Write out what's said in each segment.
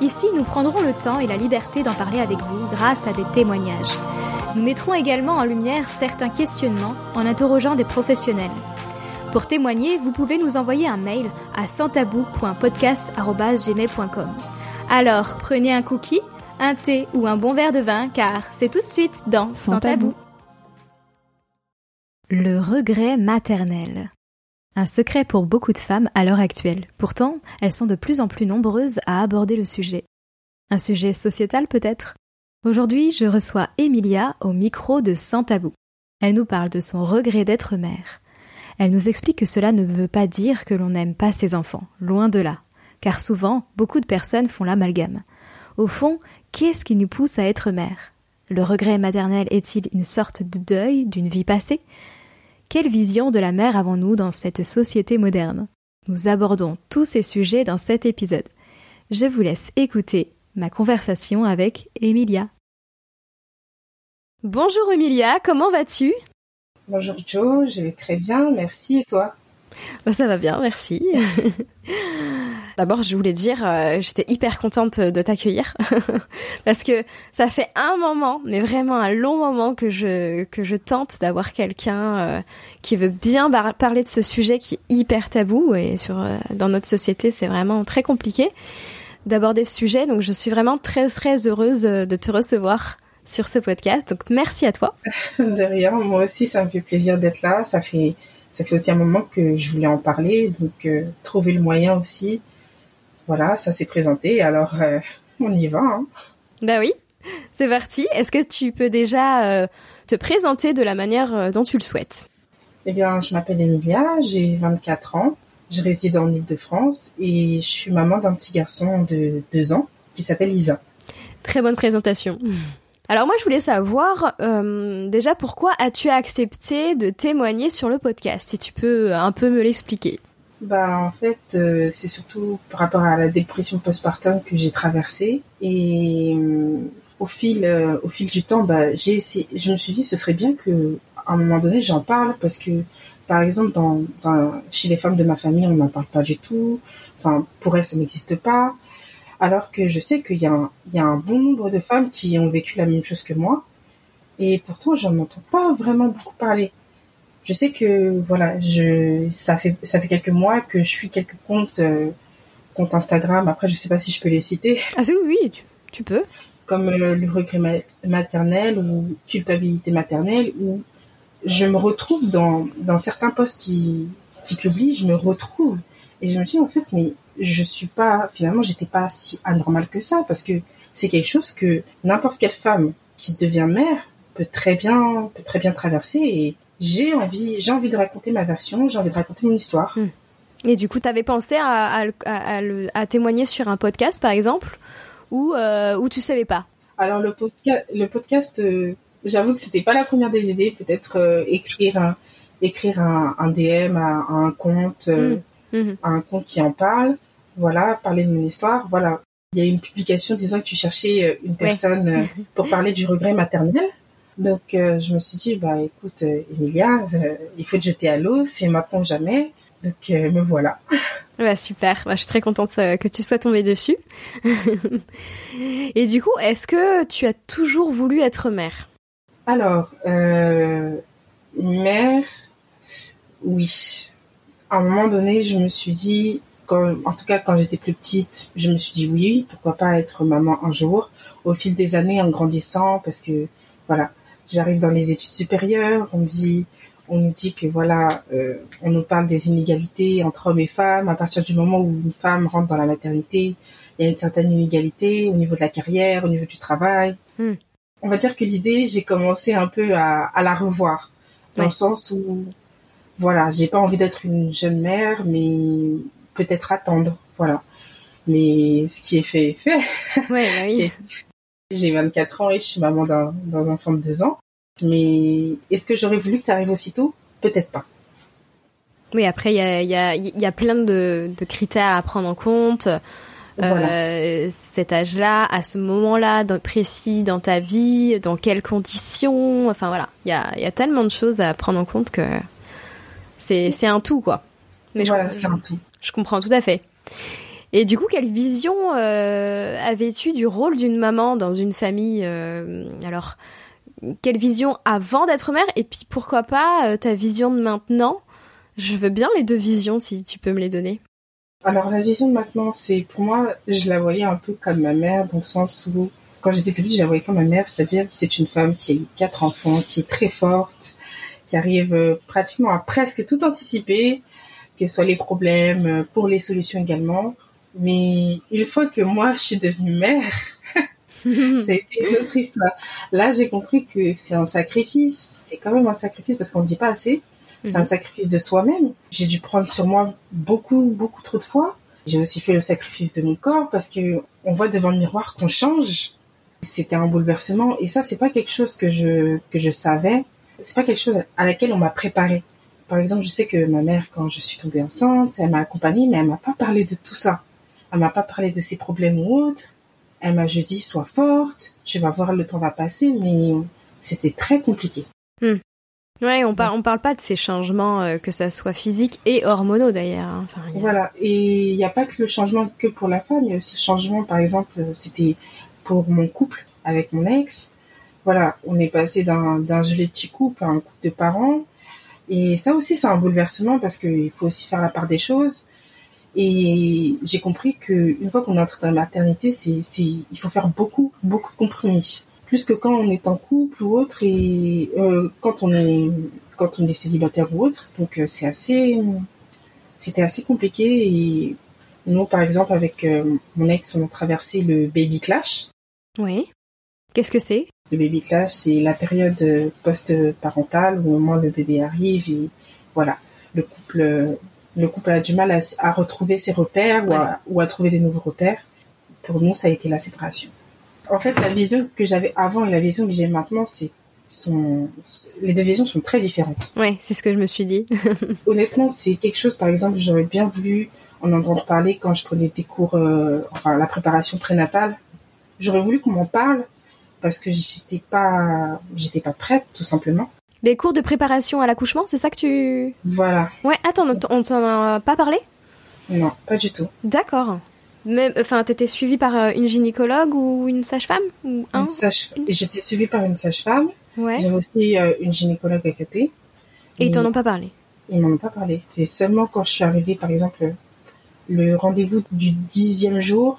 ici nous prendrons le temps et la liberté d'en parler avec vous grâce à des témoignages. Nous mettrons également en lumière certains questionnements en interrogeant des professionnels. Pour témoigner, vous pouvez nous envoyer un mail à santabou.podcast.gmail.com. Alors, prenez un cookie, un thé ou un bon verre de vin, car c'est tout de suite dans Sans, tabou. Le regret maternel. Un secret pour beaucoup de femmes à l'heure actuelle. Pourtant, elles sont de plus en plus nombreuses à aborder le sujet. Un sujet sociétal peut-être? Aujourd'hui, je reçois Emilia au micro de Sans Tabou. Elle nous parle de son regret d'être mère. Elle nous explique que cela ne veut pas dire que l'on n'aime pas ses enfants, loin de là, car souvent, beaucoup de personnes font l'amalgame. Au fond, qu'est-ce qui nous pousse à être mère? Le regret maternel est-il une sorte de deuil d'une vie passée? Quelle vision de la mère avons-nous dans cette société moderne? Nous abordons tous ces sujets dans cet épisode. Je vous laisse écouter ma conversation avec Emilia. Bonjour Emilia, comment vas-tu? Bonjour Joe, je vais très bien, merci et toi? Bah, Ça va bien, merci. D'abord, je voulais dire, euh, j'étais hyper contente de t'accueillir parce que ça fait un moment, mais vraiment un long moment que je que je tente d'avoir quelqu'un euh, qui veut bien parler de ce sujet qui est hyper tabou et sur euh, dans notre société, c'est vraiment très compliqué d'aborder ce sujet. Donc, je suis vraiment très très heureuse de te recevoir sur ce podcast. Donc, merci à toi. de rien, moi aussi, ça me fait plaisir d'être là. Ça fait ça fait aussi un moment que je voulais en parler, donc trouver le moyen aussi voilà, ça s'est présenté. Alors, euh, on y va. Hein. Bah oui, c'est parti. Est-ce que tu peux déjà euh, te présenter de la manière euh, dont tu le souhaites? Eh bien, je m'appelle Emilia, j'ai 24 ans, je réside en Ile-de-France et je suis maman d'un petit garçon de 2 ans qui s'appelle Isa. Très bonne présentation. Alors moi, je voulais savoir déjà pourquoi as-tu accepté de témoigner sur le podcast Si tu peux un peu me l'expliquer? Bah en fait, euh, c'est surtout par rapport à la dépression postpartum que j'ai traversée et euh, au fil euh, au fil du temps, bah j'ai essayé, je me suis dit ce serait bien que à un moment donné j'en parle parce que par exemple dans, chez les femmes de ma famille on n'en parle pas du tout. Enfin pour elles ça n'existe pas. Alors que je sais qu'il y a un, y a un bon nombre de femmes qui ont vécu la même chose que moi et pourtant j'en entends pas vraiment beaucoup parler je sais que voilà, je ça fait ça fait quelques mois que je suis quelques comptes euh, comptes Instagram. Après, je sais pas si je peux les citer. Ah oui, oui, tu, peux. Comme euh, le regret maternel ou culpabilité maternelle, où je me retrouve dans dans certains posts qui qui publient, je me retrouve et je me dis en fait, mais je suis pas finalement, j'étais pas si anormale que ça parce que c'est quelque chose que n'importe quelle femme qui devient mère peut très bien peut très bien traverser et j'ai envie, j'ai envie de raconter ma version, j'ai envie de raconter mon histoire. Hmm. Et du coup, tu avais pensé à, à, témoigner sur un podcast, par exemple, ou euh, ou tu savais pas? Alors le, podcast, le podcast, euh, j'avoue que c'était pas la première des idées. Peut-être euh, écrire un écrire un, DM à, un compte. Hmm. un compte qui en parle. Voilà, parler de mon histoire. Voilà, il y a une publication disant que tu cherchais une personne pour parler du regret maternel. Donc euh, je me suis dit bah écoute euh, Emilia, euh, il faut te jeter à l'eau, c'est maintenant ou jamais. Donc me voilà. Bah super, bah, je suis très contente que tu sois tombée dessus. Et du coup, est-ce que tu as toujours voulu être mère? Alors mère, oui. À un moment donné, je me suis dit, quand, en tout cas quand j'étais plus petite, je me suis dit oui, pourquoi pas être maman un jour. Au fil des années, en grandissant, parce que voilà, j'arrive dans les études supérieures, on dit, on nous dit que voilà, euh, on nous parle des inégalités entre hommes et femmes. À partir du moment où une femme rentre dans la maternité, il y a une certaine inégalité au niveau de la carrière, au niveau du travail. Hmm. On va dire que l'idée, j'ai commencé un peu à, à la revoir, dans le sens où, voilà, j'ai pas envie d'être une jeune mère, mais peut-être attendre, voilà. Mais ce qui est fait est fait. Ouais, bah oui. J'ai 24 ans et je suis maman d'un d'un enfant de 2 ans. Mais est-ce que j'aurais voulu que ça arrive aussitôt? Peut-être pas. Oui, après, il y a, il y, a, il y a plein de, de critères à prendre en compte. Euh, cet âge-là, à ce moment-là, dans- précis dans ta vie, dans quelles conditions. Enfin voilà, il y a, il y a tellement de choses à prendre en compte que c'est c'est un tout, quoi. Mais voilà, je, c'est un tout. je comprends tout à fait. Et du coup, quelle vision euh, avais-tu du rôle d'une maman dans une famille euh, Alors, quelle vision avant d'être mère Et puis, pourquoi pas euh, ta vision de maintenant? Je veux bien les deux visions, si tu peux me les donner. Alors la vision de maintenant, c'est pour moi, je la voyais un peu comme ma mère dans le sens où quand j'étais petite, je la voyais comme ma mère, c'est-à-dire c'est une femme qui a eu quatre enfants, qui est très forte, qui arrive pratiquement à presque tout anticiper, que soit les problèmes, pour les solutions également. Mais une fois que moi je suis devenue mère, ça a été une autre histoire. Là, j'ai compris que c'est un sacrifice, c'est quand même un sacrifice parce qu'on ne dit pas assez. C'est un sacrifice de soi-même. J'ai dû prendre sur moi beaucoup, beaucoup trop de fois. J'ai aussi fait le sacrifice de mon corps parce que on voit devant le miroir qu'on change. C'était un bouleversement et ça, c'est pas quelque chose que je que je savais. C'est pas quelque chose à laquelle on m'a préparé. Par exemple, je sais que ma mère, quand je suis tombée enceinte, elle m'a accompagnée, mais elle m'a pas parlé de tout ça. Elle m'a pas parlé de ses problèmes ou autres. Elle m'a juste dit sois forte, tu vas voir le temps va passer, mais c'était très compliqué. Ouais, on parle, on parle pas de ces changements, euh, que ça soit physique et hormonaux d'ailleurs. hein. Enfin, a- Voilà. Et il n'y a pas que le changement que pour la femme, il y a aussi le changement, par exemple, euh, c'était pour mon couple avec mon ex. Voilà, on est passé d'un d'un gelé petit couple à un couple de parents. Et ça aussi, c'est un bouleversement parce qu'il faut aussi faire la part des choses. Et j'ai compris que une fois qu'on est entré dans la maternité, c'est, il faut faire beaucoup, beaucoup de compromis. Plus que quand on est en couple ou autre et euh, quand on est quand on est célibataire ou autre. Donc euh, c'est assez, c'était assez compliqué. Et nous, par exemple, avec euh, mon ex, on a traversé le baby clash. Oui. Qu'est-ce que c'est? Le baby clash, c'est la période post-parentale où au moment le bébé arrive et voilà, le couple, le couple a du mal à, retrouver ses repères ou, à, ou à trouver des nouveaux repères. Pour nous, ça a été la séparation. En fait, la vision que j'avais avant et la vision que j'ai maintenant, c'est sont, les deux visions sont très différentes. Ouais, c'est ce que je me suis dit. Honnêtement, c'est quelque chose, par exemple, j'aurais bien voulu en entendre parler quand je prenais des cours, euh, enfin la préparation prénatale. J'aurais voulu qu'on m'en parle parce que j'étais pas, j'étais pas prête, tout simplement. Les cours de préparation à l'accouchement, c'est ça que tu... Voilà. Ouais, attends, on t'en a pas parlé? Non, pas du tout. D'accord. Enfin, t'étais suivie par euh, une gynécologue ou une sage-femme ou un Une sage... J'étais suivie par une sage-femme. Ouais. J'avais aussi euh, une gynécologue à côté. Et ils t'en ont pas parlé? Ils m'en ont pas parlé. C'est seulement quand je suis arrivée, par exemple, le rendez-vous du dixième jour,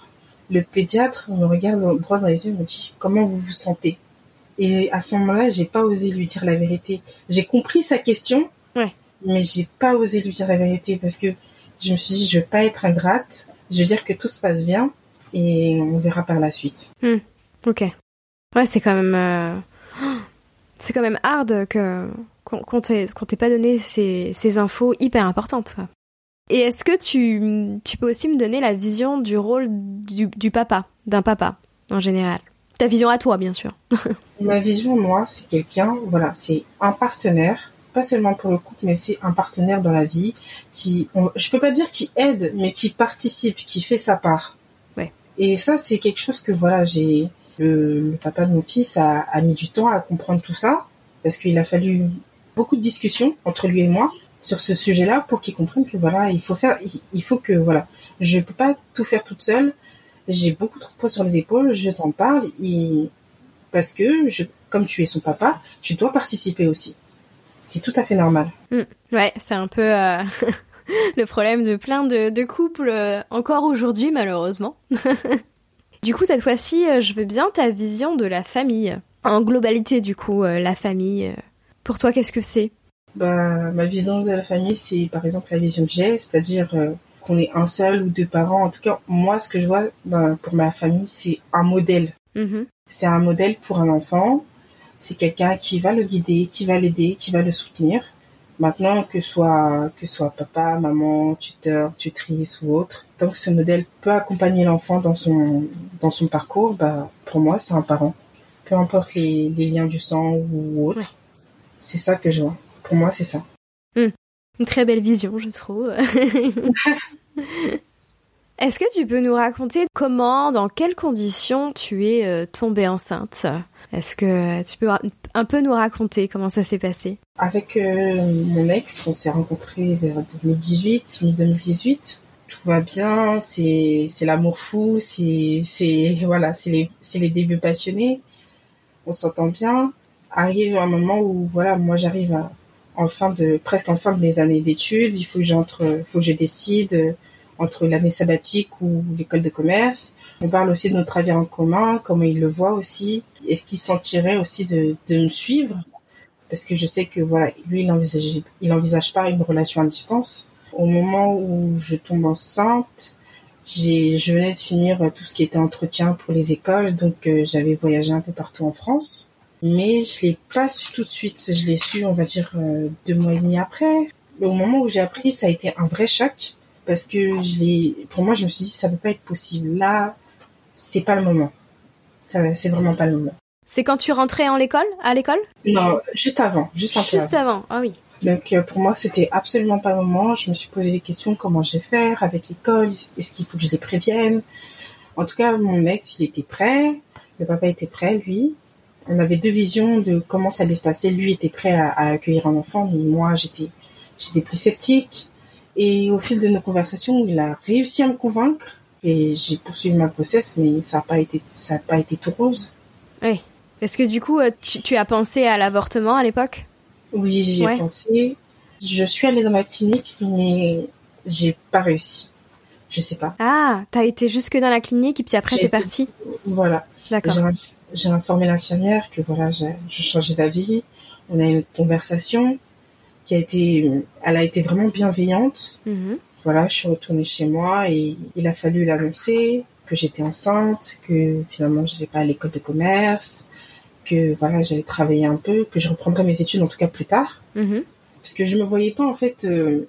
le pédiatre me regarde droit dans les yeux et me dit comment vous vous sentez? Et à ce moment-là, j'ai pas osé lui dire la vérité. J'ai compris sa question, Ouais. mais j'ai pas osé lui dire la vérité parce que je me suis dit je veux pas être ingrate. Je veux dire que tout se passe bien et on verra par la suite. Ok. Ouais, c'est quand même... euh, C'est quand même hard que qu'on t'ait qu'on t'ait pas donné ces, ces infos hyper importantes. quoi. Et est-ce que tu, tu peux aussi me donner la vision du rôle du, du papa, d'un papa, en général? Ta vision à toi, bien sûr. Ma vision, moi, c'est quelqu'un, voilà, c'est un partenaire, pas seulement pour le couple, mais c'est un partenaire dans la vie qui, on- je peux pas dire qui aide, mais qui participe, qui fait sa part. Ouais. Et ça, c'est quelque chose que, voilà, j'ai, le, le papa de mon fils a, a mis du temps à comprendre tout ça, parce qu'il a fallu beaucoup de discussions entre lui et moi sur ce sujet-là pour qu'il comprenne que, voilà, il faut faire, il, il faut que, voilà, je peux pas tout faire toute seule, j'ai beaucoup trop de poids sur les épaules, je t'en parle, parce que je, comme tu es son papa, tu dois participer aussi. C'est tout à fait normal. Ouais, c'est un peu euh, le problème de plein de, de couples euh, encore aujourd'hui, malheureusement. du coup, cette fois-ci, euh, je veux bien ta vision de la famille. En globalité, du coup, euh, la famille. Pour toi, qu'est-ce que c'est? Bah, ma vision de la famille, c'est par exemple la vision que j'ai, c'est-à-dire qu'on est un seul ou deux parents. En tout cas, moi, ce que je vois dans- pour ma famille, c'est un modèle. Mhm. C'est un modèle pour un enfant. C'est quelqu'un qui va le guider, qui va l'aider, qui va le soutenir. Maintenant, que soit, que soit papa, maman, tuteur, tutrice ou autre, tant que ce modèle peut accompagner l'enfant dans son, dans son parcours, bah, pour moi, c'est un parent. Peu importe les, les liens du sang ou autre. C'est ça que je vois. Pour moi, c'est ça. Hmm. Une très belle vision, je trouve. Est-ce que tu peux nous raconter comment, dans quelles conditions tu es euh, tombée enceinte? Est-ce que tu peux un peu nous raconter comment ça s'est passé? Avec euh, mon ex, on s'est rencontrés vers 2018, 2018. Tout va bien, c'est l'amour fou, c'est voilà, c'est les les débuts passionnés. On s'entend bien. Arrive un moment où voilà, moi j'arrive en fin de presque en fin de mes années d'études, il faut que j'entre, faut que je décide entre l'année sabbatique ou l'école de commerce. On parle aussi de notre avenir en commun, comment il le voit aussi. Est-ce qu'il sentirait aussi de, de me suivre? Parce que je sais que voilà, lui, il envisage, il envisage pas une relation à distance. Au moment où je tombe enceinte, j'ai, je venais de finir tout ce qui était entretien pour les écoles, donc euh, j'avais voyagé un peu partout en France. Mais je l'ai pas su tout de suite. Je l'ai su, on va dire, euh, deux mois et demi après. Mais au moment où j'ai appris, ça a été un vrai choc parce que je l'ai, pour moi, je me suis dit, ça ne peut pas être possible. Là, c'est pas le moment. Ça, c'est vraiment pas le moment. C'est quand tu rentrais en l'école, à l'école? Non, juste avant, juste, juste avant. Ah oui. Donc euh, pour moi, c'était absolument pas le moment. Je me suis posé des questions comment je vais faire avec l'école? Est-ce qu'il faut que je les prévienne? En tout cas, mon ex, il était prêt. Le papa était prêt, lui. On avait deux visions de comment ça allait se passer. Lui était prêt à, à accueillir un enfant, mais moi, j'étais, j'étais plus sceptique. Et au fil de nos conversations, il a réussi à me convaincre et j'ai poursuivi ma grossesse, mais ça n'a pas été, ça a pas été tout rose. Oui. Est-ce que du coup, euh, tu, as pensé à l'avortement à l'époque? Oui, j'y ai pensé. Je suis allée dans la clinique, mais j'ai pas réussi. Je sais pas. Ah, t'as été jusque dans la clinique et puis après t'es partie? Voilà. D'accord. J'ai informé l'infirmière que voilà, je changeais d'avis. On a eu une conversation qui a été, elle a été vraiment bienveillante. Mhm. Voilà, je suis retournée chez moi et il a fallu l'annoncer que j'étais enceinte, que finalement je n'allais pas à l'école de commerce, que voilà j'allais travailler un peu, que je reprendrais mes études en tout cas plus tard, mhm. parce que je me voyais pas en fait euh,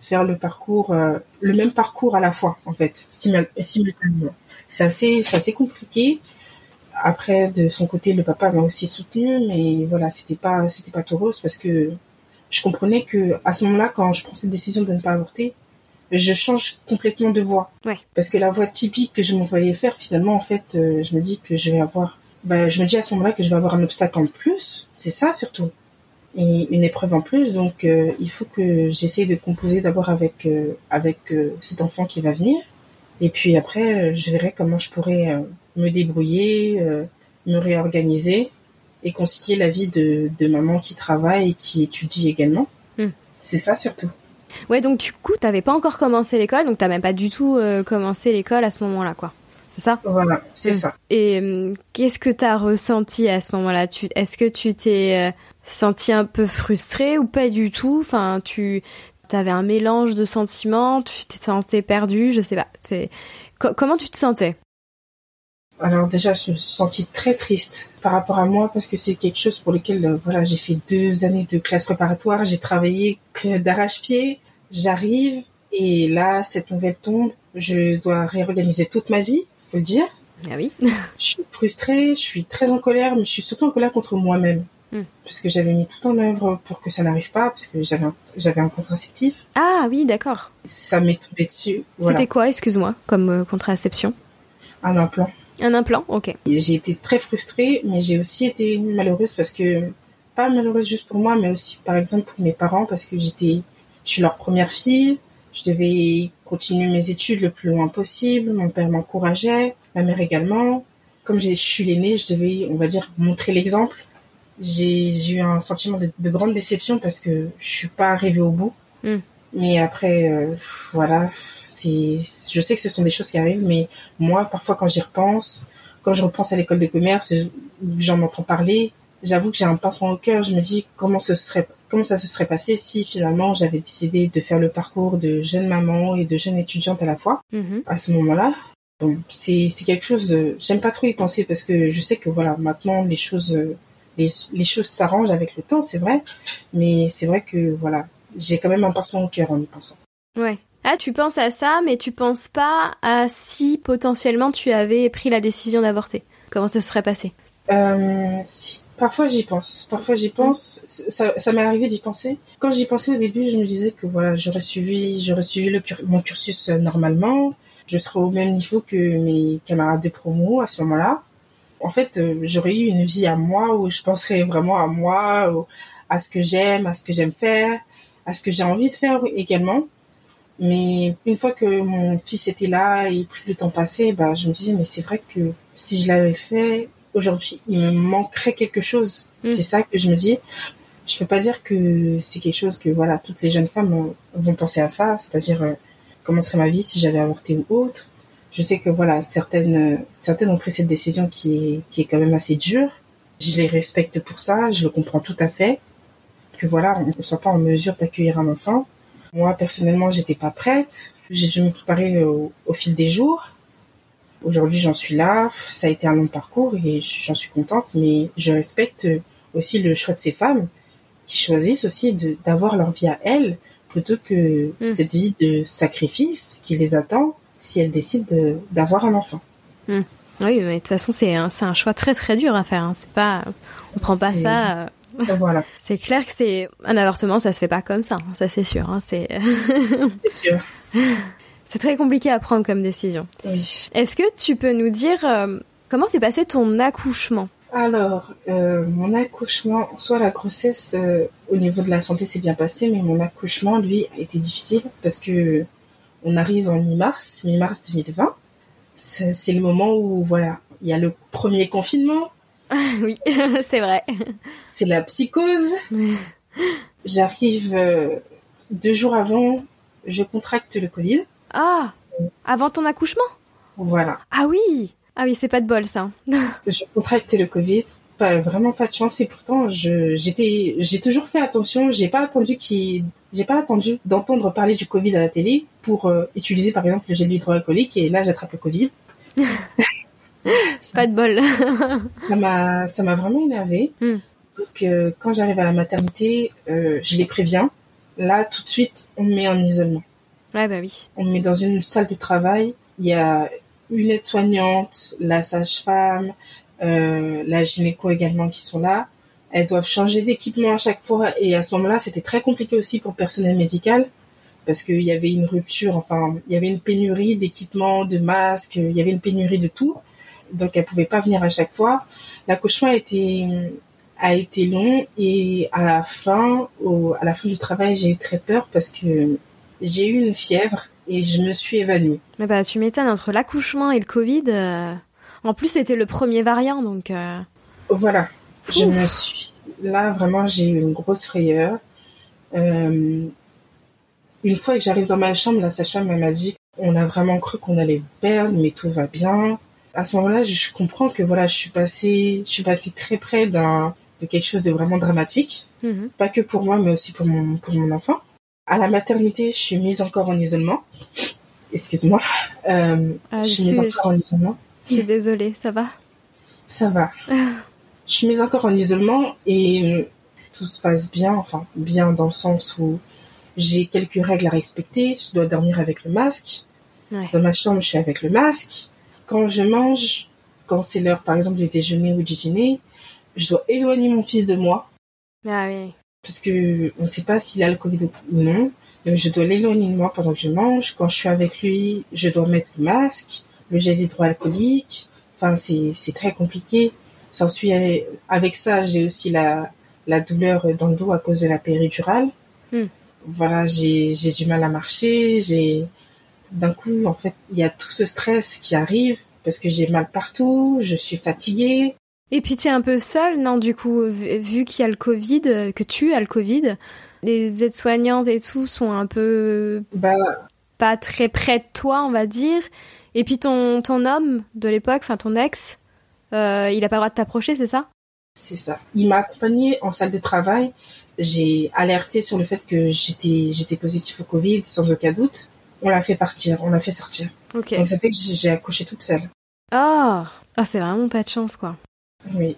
faire le parcours, euh, le même parcours à la fois en fait simultanément. C'est assez, c'est assez compliqué. Après de son côté le papa m'a aussi soutenu, mais voilà c'était pas c'était pas tout rose parce que je comprenais que à ce moment-là, quand je prends cette décision de ne pas avorter, je change complètement de voie. Ouais. Parce que la voie typique que je me voyais faire, finalement, en fait, euh, je me dis que je vais avoir, ben, je me dis à ce moment-là que je vais avoir un obstacle en plus. C'est ça surtout. Et une épreuve en plus. Donc, euh, il faut que j'essaie de composer d'abord avec euh, avec cet enfant qui va venir. Et puis après, je verrai comment je pourrais me débrouiller, me réorganiser et concilier la vie de, de maman qui travaille et qui étudie également. Hmm. C'est ça surtout. Ouais, donc du coup, t'avais pas encore commencé l'école, donc t'as même pas du tout euh, commencé l'école à ce moment-là, quoi. C'est ça? Voilà, c'est hmm. ça. Et hum, qu'est-ce que t'as ressenti à ce moment-là? Tu, Est-ce que tu t'es euh, senti un peu frustré ou pas du tout? Enfin, tu avais un mélange de sentiments, tu t'es senti perdu, je sais pas. C'est comment tu te sentais? Alors déjà, je me suis sentie très triste par rapport à moi parce que c'est quelque chose pour lequel euh, voilà, j'ai fait deux années de classe préparatoire, j'ai travaillé d'arrache-pied, j'arrive et là cette nouvelle tombe, je dois réorganiser toute ma vie, faut le dire. Ah oui. je suis frustrée, je suis très en colère, mais je suis surtout en colère contre moi-même. Hmm. Parce que j'avais mis tout en œuvre pour que ça n'arrive pas, parce que j'avais un, j'avais un contraceptif. Ah oui, d'accord. Ça m'est tombé dessus. C'était quoi, excuse-moi, comme euh, contraception? Un implant. Un implant, ok. J'ai été très frustrée, mais j'ai aussi été malheureuse parce que, pas malheureuse juste pour moi, mais aussi par exemple pour mes parents parce que j'étais, je suis leur première fille, je devais continuer mes études le plus loin possible, mon père m'encourageait, ma mère également. Comme je suis l'aînée, je devais, on va dire, montrer l'exemple. J'ai eu un sentiment de, grande déception parce que je suis pas arrivée au bout. Hmm. Mais après, euh, voilà, c'est, je sais que ce sont des choses qui arrivent, mais moi, parfois, quand j'y repense, quand je repense à l'école de commerce, j'en entends parler, j'avoue que j'ai un pincement au cœur. Je me dis comment ce serait, comment ça se serait passé si finalement j'avais décidé de faire le parcours de jeune maman et de jeune étudiante à la fois. Mm-hmm. À ce moment-là, bon, c'est, c'est quelque chose. J'aime pas trop y penser parce que je sais que voilà, maintenant les choses, les, les choses s'arrangent avec le temps, c'est vrai. Mais c'est vrai que voilà, j'ai quand même un pinceau au cœur en y pensant. Ouais. Ah, tu penses à ça, mais tu penses pas à si potentiellement tu avais pris la décision d'avorter. Comment ça se serait passé? Euh, Si, parfois j'y pense. Parfois j'y pense. Ça, ça m'est arrivé d'y penser. Quand j'y pensais au début, je me disais que voilà, j'aurais suivi, j'aurais suivi mon cursus euh, normalement. Je serais au même niveau que mes camarades de promo à ce moment-là. En fait, euh, j'aurais eu une vie à moi où je penserais vraiment à moi, à ce que j'aime, à ce que j'aime faire, à ce que j'ai envie de faire également. Mais une fois que mon fils était là et plus le temps passait, bah, je me disais, mais c'est vrai que si je l'avais fait, aujourd'hui, il me manquerait quelque chose. Mm. C'est ça que je me dis. Je peux pas dire que c'est quelque chose que, voilà, toutes les jeunes femmes vont penser à ça, c'est-à-dire, euh, comment serait ma vie si j'avais avorté ou autre. Je sais que, voilà, certaines, certaines ont pris cette décision qui est, qui est quand même assez dure. Je les respecte pour ça, je le comprends tout à fait. Que voilà, on ne soit pas en mesure d'accueillir un enfant moi, personnellement, j'étais pas prête. J'ai dû me préparer au, fil des jours. Aujourd'hui, j'en suis là. Ça a été un long parcours et j'en suis contente, mais je respecte aussi le choix de ces femmes qui choisissent aussi d'avoir leur vie à elles plutôt que mm. cette vie de sacrifice qui les attend si elles décident d'avoir un enfant. Mm. Oui, mais de toute façon, c'est un, un, choix très très dur à faire. Hein. C'est pas, on prend pas ça voilà. c'est clair que c'est un avortement, ça se fait pas comme ça, hein, ça c'est sûr. Hein, c'est sûr. c'est très compliqué à prendre comme décision. Oui. Est-ce que tu peux nous dire euh, comment s'est passé ton accouchement? Alors, euh, mon accouchement, soit la grossesse euh, au niveau de la santé s'est bien passé, mais mon accouchement, lui, a été difficile parce que on arrive en mi-mars, mi-mars 2020. C'est le moment où, voilà, il y a le premier confinement, oui, c'est vrai. C'est la psychose. J'arrive euh, deux jours avant, je contracte le Covid. Ah, avant ton accouchement? Voilà. Ah oui, ah oui, c'est pas de bol ça. je contracte le Covid, pas vraiment pas de chance et pourtant j'étais j'ai toujours fait attention, j'ai pas attendu qui j'ai pas attendu d'entendre parler du Covid à la télé pour euh, utiliser par exemple le gel hydroalcoolique et là j'attrape le Covid. C'est pas de bol. ça m'a, ça m'a vraiment énervé. Hmm. Donc, euh, quand j'arrive à la maternité, euh, je les préviens. Là, tout de suite, on me met en isolement. Ouais, bah oui. On me met dans une salle de travail. Il y a une aide-soignante, la sage-femme, euh, la gynéco également qui sont là. Elles doivent changer d'équipement à chaque fois. Et à ce moment-là, c'était très compliqué aussi pour le personnel médical parce qu'il y avait une rupture, enfin, il y avait une pénurie d'équipements, de masques, il y avait une pénurie de tout donc elle pouvait pas venir à chaque fois. L'accouchement a été a été long et à la fin au, à la fin du travail j'ai eu très peur parce que j'ai eu une fièvre et je me suis évanouie. Mais bah tu m'étonnes entre l'accouchement et le Covid. Euh, en plus c'était le premier variant donc. Euh, voilà, je me suis là vraiment j'ai eu une grosse frayeur. Euh, une fois que j'arrive dans ma chambre, la sage-femme m'a dit on a vraiment cru qu'on allait perdre, mais tout va bien à ce moment-là, je comprends que voilà, je suis passée, je suis passée très près d'un de quelque chose de vraiment dramatique, mhm. pas que pour moi, mais aussi pour mon pour mon enfant. À la maternité, je suis mise encore en isolement. Excuse-moi. Euh, ah, je suis mise encore en isolement. Je suis désolée, ça va? Ça va. je suis mise encore en isolement et euh, tout se passe bien, enfin bien dans le sens où j'ai quelques règles à respecter. Je dois dormir avec le masque. Dans ma chambre, je suis avec le masque quand je mange, quand c'est l'heure par exemple du déjeuner ou du dîner, je dois éloigner mon fils de moi. Ah oui. Parce que on ne sait pas s'il a le Covid ou non. Donc je dois l'éloigner de moi pendant que je mange. Quand je suis avec lui, je dois mettre le masque, le gel hydroalcoolique. Enfin, c'est, c'est très compliqué. S'ensuit, avec ça, j'ai aussi la, la douleur dans le dos à cause de la péridurale. Hmm. Voilà, j'ai, j'ai du mal à marcher, j'ai, d'un coup, en fait, il y a tout ce stress qui arrive parce que j'ai mal partout, je suis fatiguée. Et puis tu es un peu seule, non, du coup, vu qu'il y a le Covid, que tu as le Covid, les aides-soignantes et tout sont un peu bah, pas très près de toi, on va dire. Et puis ton, ton homme de l'époque, enfin ton ex, euh, il a pas le droit de t'approcher, c'est ça? C'est ça. Il m'a accompagnée en salle de travail. J'ai alerté sur le fait que j'étais j'étais positif au Covid sans aucun doute on l'a fait partir, on l'a fait sortir. Donc ça fait que j'ai accouché toute seule. Oh, ah, c'est vraiment pas de chance, quoi. Oui.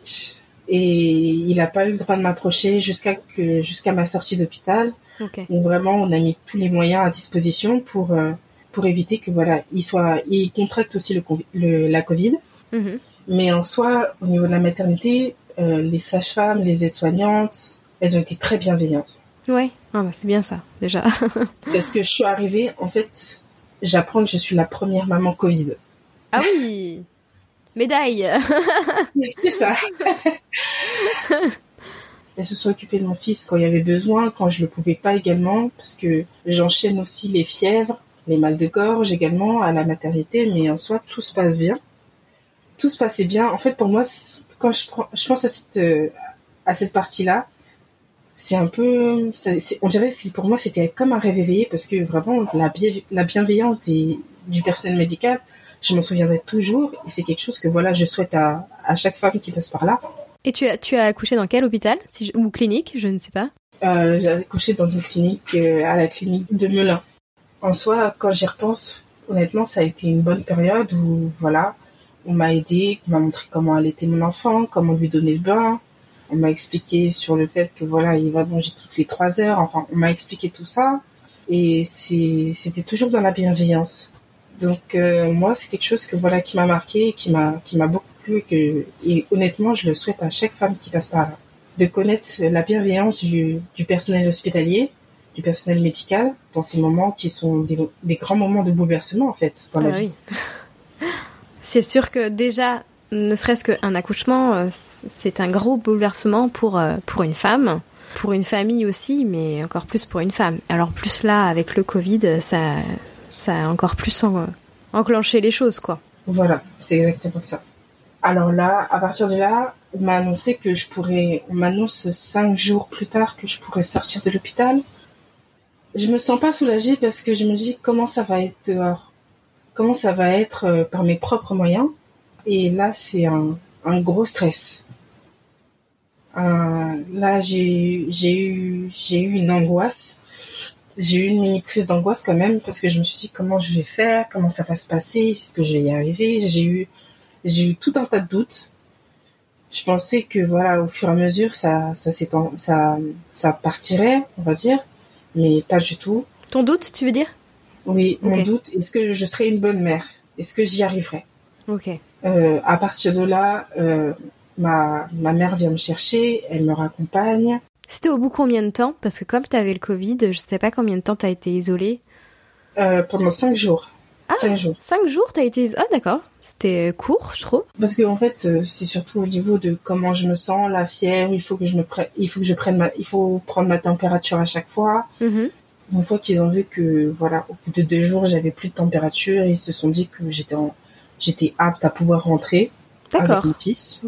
et il n'a pas eu le droit de m'approcher jusqu'à que jusqu'à ma sortie d'hôpital. Ok. Donc vraiment, on a mis tous les moyens à disposition pour euh, pour éviter que voilà, il soit, il contracte aussi le, la Covid. Mhm. Mais en soi, au niveau de la maternité, euh, les sages-femmes, les aides-soignantes, elles ont été très bienveillantes. Ouais. Ah bah c'est bien ça déjà. Parce que je suis arrivée, en fait, j'apprends que je suis la première maman Covid. ah oui. Médaille. C'est ça. Elles se sont occupées de mon fils quand il y avait besoin, quand je le pouvais pas également, parce que j'enchaîne aussi les fièvres, les mal de gorge également à la maternité, mais en soi tout se passe bien. Tout se passait bien. En fait, pour moi, quand je, prends, je pense à cette euh, à cette partie-là, c'est un peu, on dirait, que pour moi, c'était comme un rêve éveillé parce que vraiment la, la bienveillance des, du personnel médical, je m'en souviendrai toujours et c'est quelque chose que voilà, je souhaite à, à chaque femme qui passe par là. Et tu as tu as accouché dans quel hôpital si je- ou clinique Je ne sais pas? Euh, j'ai accouché dans une clinique, euh, à la clinique de Melun. En soi, quand j'y repense, honnêtement, ça a été une bonne période où, voilà, on m'a aidé, on m'a montré comment allaiter mon enfant, comment lui donner le bain. On m'a expliqué sur le fait que, voilà, il va manger toutes les trois heures. Enfin, on m'a expliqué tout ça. Et c'était toujours dans la bienveillance. Donc, euh, moi, c'est quelque chose que, voilà, qui m'a marqué, qui m'a, qui m'a beaucoup plu et que, et honnêtement, je le souhaite à chaque femme qui passe par là de connaître la bienveillance du, du personnel hospitalier, du personnel médical, dans ces moments qui sont des, des grands moments de bouleversement, en fait, dans la Ah vie. C'est sûr que déjà, ne serait-ce qu'un accouchement, euh, c'est un gros bouleversement pour, euh, pour une femme, pour une famille aussi, mais encore plus pour une femme. Alors plus là, avec le Covid, ça, ça a encore plus en- enclenché les choses, quoi. Voilà, c'est exactement ça. Alors là, à partir de là, on m'a annoncé que je pourrais, on m'annonce cinq jours plus tard que je pourrais sortir de l'hôpital. Je me sens pas soulagée parce que je me dis comment ça va être dehors, comment ça va être euh, par mes propres moyens? Et là, c'est un, un gros stress. Euh, là, j'ai eu j'ai eu une angoisse. J'ai eu une mini prise d'angoisse quand même parce que je me suis dit comment je vais faire, comment ça va se passer, est-ce que je vais y arriver? J'ai eu j'ai eu tout un tas de doutes. Je pensais que voilà, au fur et à mesure, ça ça s'étend, ça ça partirait, on va dire, mais pas du tout. Ton doute, tu veux dire? Oui, mon doute, est-ce que je serai une bonne mère? Est-ce que j'y arriverai? Ok. Euh, À partir de là, euh, ma ma mère vient me chercher, elle me raccompagne. C'était au bout combien de temps? Parce que comme t'avais le Covid, je sais pas combien de temps t'as été isolée. Euh, pendant cinq jours. Ah. Cinq jours. Cinq jours, t'as été... Ah d'accord, c'était court, je trouve. Parce que en fait, c'est surtout au niveau de comment je me sens, la fièvre. Il faut que je me prenne, il faut que je prenne ma, il faut prendre ma température à chaque fois. Mhm. Une fois qu'ils ont vu que voilà, au bout de deux jours, j'avais plus de température, ils se sont dit que j'étais en, j'étais apte à pouvoir rentrer avec mon fils.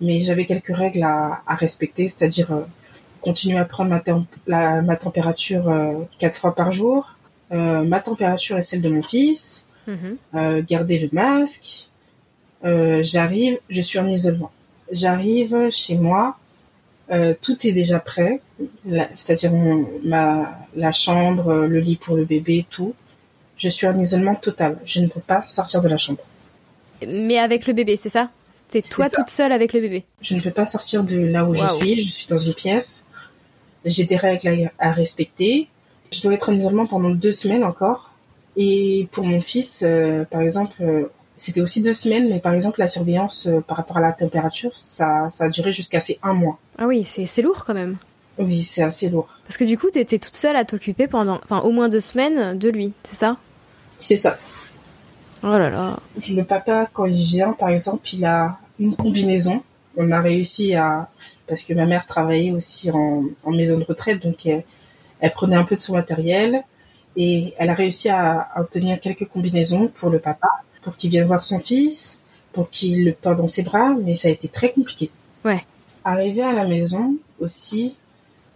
Mais j'avais quelques règles à, à respecter, c'est-à-dire euh, continuer à prendre ma, tem- la, ma température euh, quatre fois par jour, euh, ma température et celle de mon fils, Mhm. garder le masque. J'arrive, je suis en isolement. J'arrive chez moi, euh, tout est déjà prêt, c'est-à-dire ma la chambre, le lit pour le bébé, tout. Je suis en isolement total. Je ne peux pas sortir de la chambre. Mais avec le bébé, c'est ça? C'était toi ça. toute seule avec le bébé? Je ne peux pas sortir de là où je suis. Je suis dans une pièce. J'ai des règles à, à respecter. Je dois être en isolement pendant deux semaines encore. Et pour mon fils, euh, par exemple, euh, c'était aussi deux semaines, mais par exemple, la surveillance euh, par rapport à la température, ça, ça a duré jusqu'à ces un mois. Ah oui, c'est c'est lourd quand même. Oui, c'est assez lourd. Parce que du coup, t'étais toute seule à t'occuper pendant, enfin, au moins deux semaines de lui, c'est ça? C'est ça. Oh là là. Le papa, quand il vient, par exemple, il a une combinaison. On a réussi à... Parce que ma mère travaillait aussi en, en maison de retraite, donc elle, elle prenait un peu de son matériel et elle a réussi à, à obtenir quelques combinaisons pour le papa, pour qu'il vienne voir son fils, pour qu'il le porte dans ses bras, mais ça a été très compliqué. Ouais. Arrivé à la maison aussi,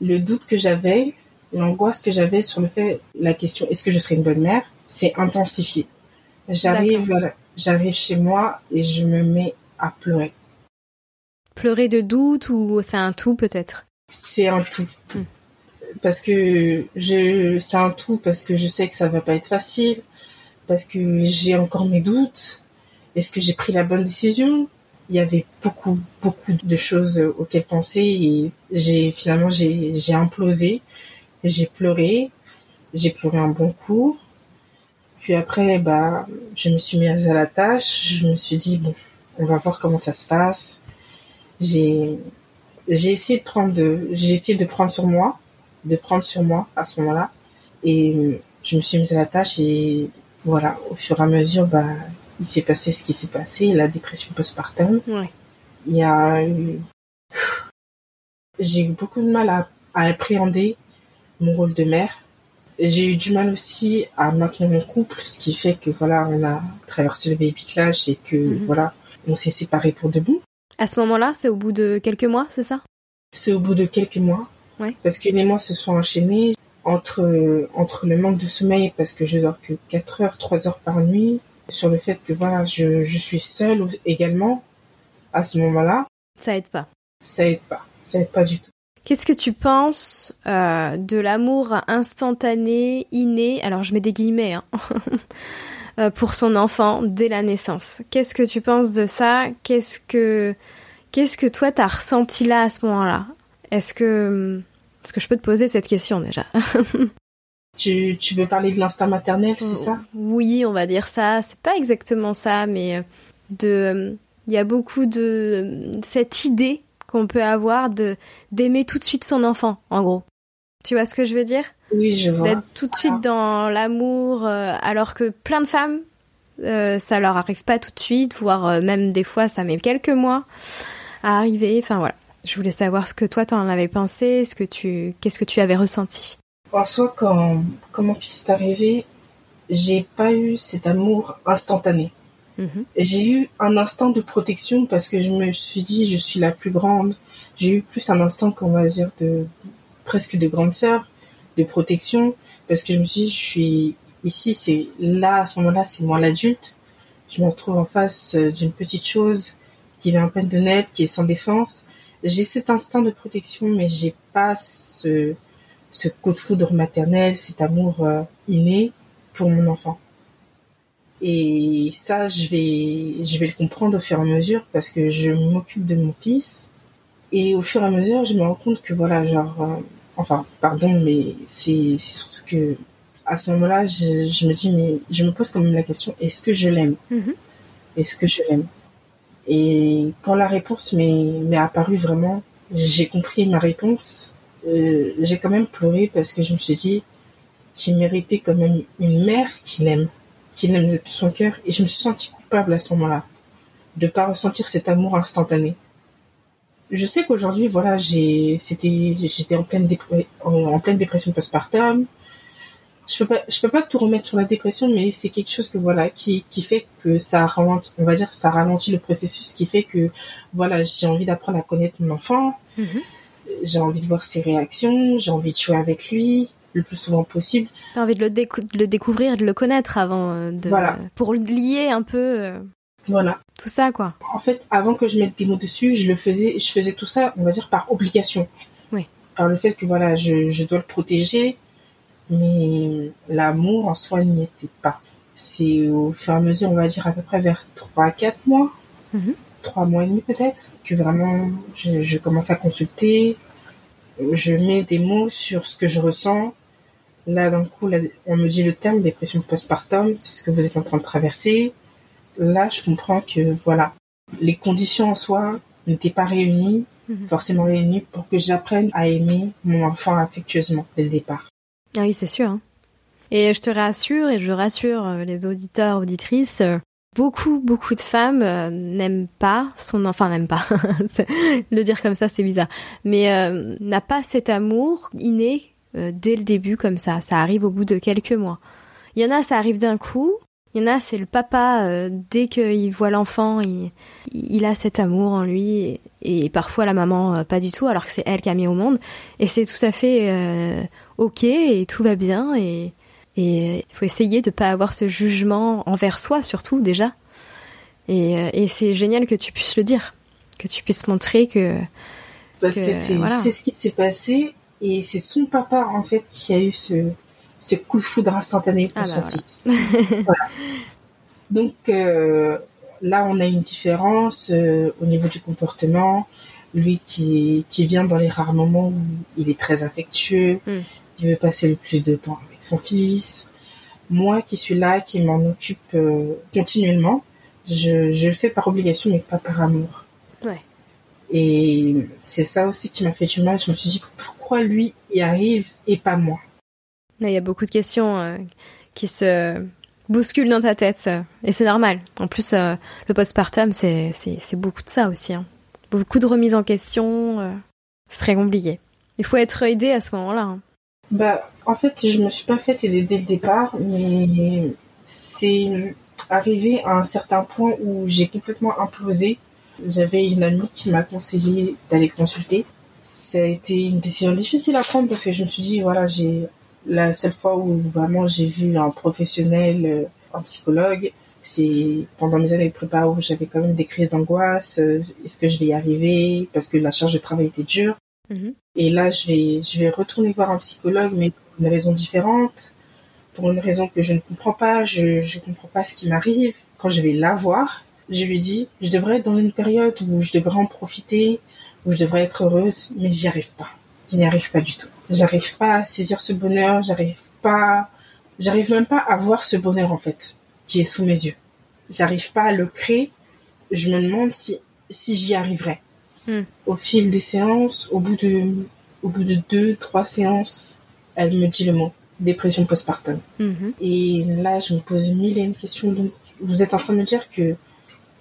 le doute que j'avais, l'angoisse que j'avais sur le fait, la question est-ce que je serai une bonne mère, s'est intensifié. J'arrive, j'arrive chez moi et je me mets à pleurer. Pleurer de doute ou c'est un tout peut-être? C'est un tout. Hmm. Parce que je, c'est un tout parce que je sais que ça va pas être facile, parce que j'ai encore mes doutes. Est-ce que j'ai pris la bonne décision? Il y avait beaucoup, beaucoup de choses auxquelles penser et j'ai finalement j'ai j'ai implosé, j'ai pleuré, j'ai pleuré un bon coup. Puis après, bah, je me suis mise à la tâche. Je me suis dit bon, on va voir comment ça se passe. J'ai j'ai essayé de prendre de j'ai essayé de prendre sur moi, de prendre sur moi à ce moment-là et je me suis mise à la tâche et voilà, au fur et à mesure, bah, il s'est passé ce qui s'est passé, la dépression postpartum. Ouais. Il y a eu... J'ai eu beaucoup de mal à, à appréhender mon rôle de mère. J'ai eu du mal aussi à maintenir mon couple, ce qui fait que voilà, on a traversé le baby clash et que Mhm. voilà, on s'est séparés pour de bon. À ce moment-là, c'est au bout de quelques mois, c'est ça? C'est au bout de quelques mois. Ouais. Parce que les mois se sont enchaînés entre, entre le manque de sommeil, parce que je dors que 4 heures, 3 heures par nuit, sur le fait que voilà, je, je suis seule également à ce moment-là, Ça aide pas. ça aide pas. Ça aide pas du tout. Qu'est-ce que tu penses euh, de l'amour instantané, inné, alors je mets des guillemets, hein, euh, pour son enfant dès la naissance? Qu'est-ce que tu penses de ça? Qu'est-ce que qu'est-ce que toi t'as ressenti là à ce moment-là? Est-ce que est-ce que je peux te poser cette question déjà? Tu, tu veux parler de l'instinct maternel, c'est ça? Oui, on va dire ça. C'est pas exactement ça, mais euh, de il y a beaucoup de cette idée qu'on peut avoir de d'aimer tout de suite son enfant, en gros. Tu vois ce que je veux dire? Oui, je vois. D'être tout de suite dans l'amour, euh, alors que plein de femmes, euh, ça leur arrive pas tout de suite, voire euh, même des fois ça met quelques mois à arriver. Enfin voilà. Je voulais savoir ce que toi t'en avais pensé, ce que tu, qu'est-ce que tu avais ressenti? En soi, quand, quand mon fils est arrivé, j'ai pas eu cet amour instantané. J'ai eu un instant de protection parce que je me suis dit, je suis la plus grande. J'ai eu plus un instant qu'on va dire de presque de grande sœur, de protection, parce que je me suis dit, je suis ici, c'est là, à ce moment-là, c'est moi l'adulte. Je me retrouve en face euh, d'une petite chose qui vient à peine de naître, qui est sans défense. J'ai cet instinct de protection, mais j'ai pas ce, ce coup de foudre maternel, cet amour euh, inné pour mon enfant. Et ça, je vais, je vais le comprendre au fur et à mesure parce que je m'occupe de mon fils. Et au fur et à mesure, je me rends compte que voilà, genre, euh, enfin, pardon, mais c'est surtout que à ce moment-là, je, je me dis, mais je me pose quand même la question, est-ce que je l'aime? Mhm. Est-ce que je l'aime? Et quand la réponse m'est m'est apparue vraiment, j'ai compris ma réponse. euh, j'ai quand même pleuré parce que je me suis dit qu'il méritait quand même une mère qui l'aime, qui l'aime de tout son cœur. Et je me suis sentie coupable à ce moment-là de pas ressentir cet amour instantané. Je sais qu'aujourd'hui, voilà, j'ai, c'était, j'étais en pleine, dépre- en, en pleine dépression postpartum. Je peux pas, je peux pas tout remettre sur la dépression, mais c'est quelque chose que voilà, qui, qui fait que ça ralentit, on va dire, ça ralentit le processus, qui fait que voilà, j'ai envie d'apprendre à connaître mon enfant. Mhm. J'ai envie de voir ses réactions, j'ai envie de jouer avec lui le plus souvent possible. T'as envie de le, décou- de le découvrir, de le connaître avant euh, de, Voilà. pour lier un peu euh, Voilà. tout ça quoi. En fait, avant que je mette des mots dessus, je le faisais, je faisais tout ça, on va dire, par obligation. Oui. Par le fait que voilà, je, je dois le protéger, mais l'amour en soi n'y était pas. C'est au fur et à mesure, on va dire à peu près vers 3 à 4 mois, Mhm. 3 mois et demi peut-être, que vraiment je, je commence à consulter, je mets des mots sur ce que je ressens. Là, d'un coup, là, on me dit le terme dépression postpartum, c'est ce que vous êtes en train de traverser. Là, je comprends que voilà, les conditions en soi n'étaient pas réunies, Mhm. forcément réunies, pour que j'apprenne à aimer mon enfant affectueusement dès le départ. Ah oui, c'est sûr. hein. Et je te rassure et je rassure euh, les auditeurs, auditrices, euh, beaucoup, beaucoup de femmes euh, n'aiment pas son enfant, n'aiment pas. Le dire comme ça, c'est bizarre. Mais euh, n'a pas cet amour inné euh, dès le début comme ça. Ça arrive au bout de quelques mois. Il y en a, ça arrive d'un coup. Il y en a, c'est le papa, euh, dès qu'il voit l'enfant, il, il a cet amour en lui. Et, et parfois la maman, euh, pas du tout, alors que c'est elle qui a mis au monde. Et c'est tout à fait euh, ok et tout va bien. Et il faut essayer de pas avoir ce jugement envers soi, surtout déjà. Et, et c'est génial que tu puisses le dire, que tu puisses montrer que. Parce Que, que c'est voilà. c'est ce qui s'est passé et c'est son papa en fait qui a eu ce, ce coup de foudre instantané pour Ah son voilà. fils. Voilà. Donc euh, là, on a une différence euh, au niveau du comportement. Lui qui, qui vient dans les rares moments où il est très affectueux, Mm. il veut passer le plus de temps avec son fils. Moi qui suis là, qui m'en occupe euh, continuellement, je, je le fais par obligation, mais pas par amour. Ouais. Et c'est ça aussi qui m'a fait du mal. Je me suis dit, pourquoi lui y arrive et pas moi il y a beaucoup de questions euh, qui se bousculent dans ta tête. euh, et c'est normal. En plus, euh, le postpartum, c'est, beaucoup de ça aussi. hein. Beaucoup de remises en question. euh, c'est très compliqué. Il faut être aidé à ce moment-là. hein. Bah, en fait, je me suis pas fait aider dès le départ, mais c'est arrivé à un certain point où j'ai complètement implosé. J'avais une amie qui m'a conseillé d'aller consulter. Ça a été une décision difficile à prendre parce que je me suis dit, voilà, j'ai la seule fois où vraiment j'ai vu un professionnel, euh, un psychologue, c'est pendant mes années de prépa où j'avais quand même des crises d'angoisse. euh, Est-ce que je vais y arriver? Parce que la charge de travail était dure. Mhm. Et là, je vais, je vais retourner voir un psychologue, mais pour une raison différente, pour une raison que je ne comprends pas. Je, je comprends pas ce qui m'arrive. Quand je vais la voir, je lui dis, je devrais être dans une période où je devrais en profiter, où je devrais être heureuse, mais j'y arrive pas. Je n'y arrive pas du tout. J'arrive pas à saisir ce bonheur, j'arrive pas, j'arrive même pas à voir ce bonheur, en fait, qui est sous mes yeux. J'arrive pas à le créer. Je me demande si, si j'y arriverai au fil des séances, au bout de, au bout de deux, trois séances, elle me dit le mot dépression postpartum. Mhm. Et là, je me pose mille et une questions. Donc, vous êtes en train de me dire que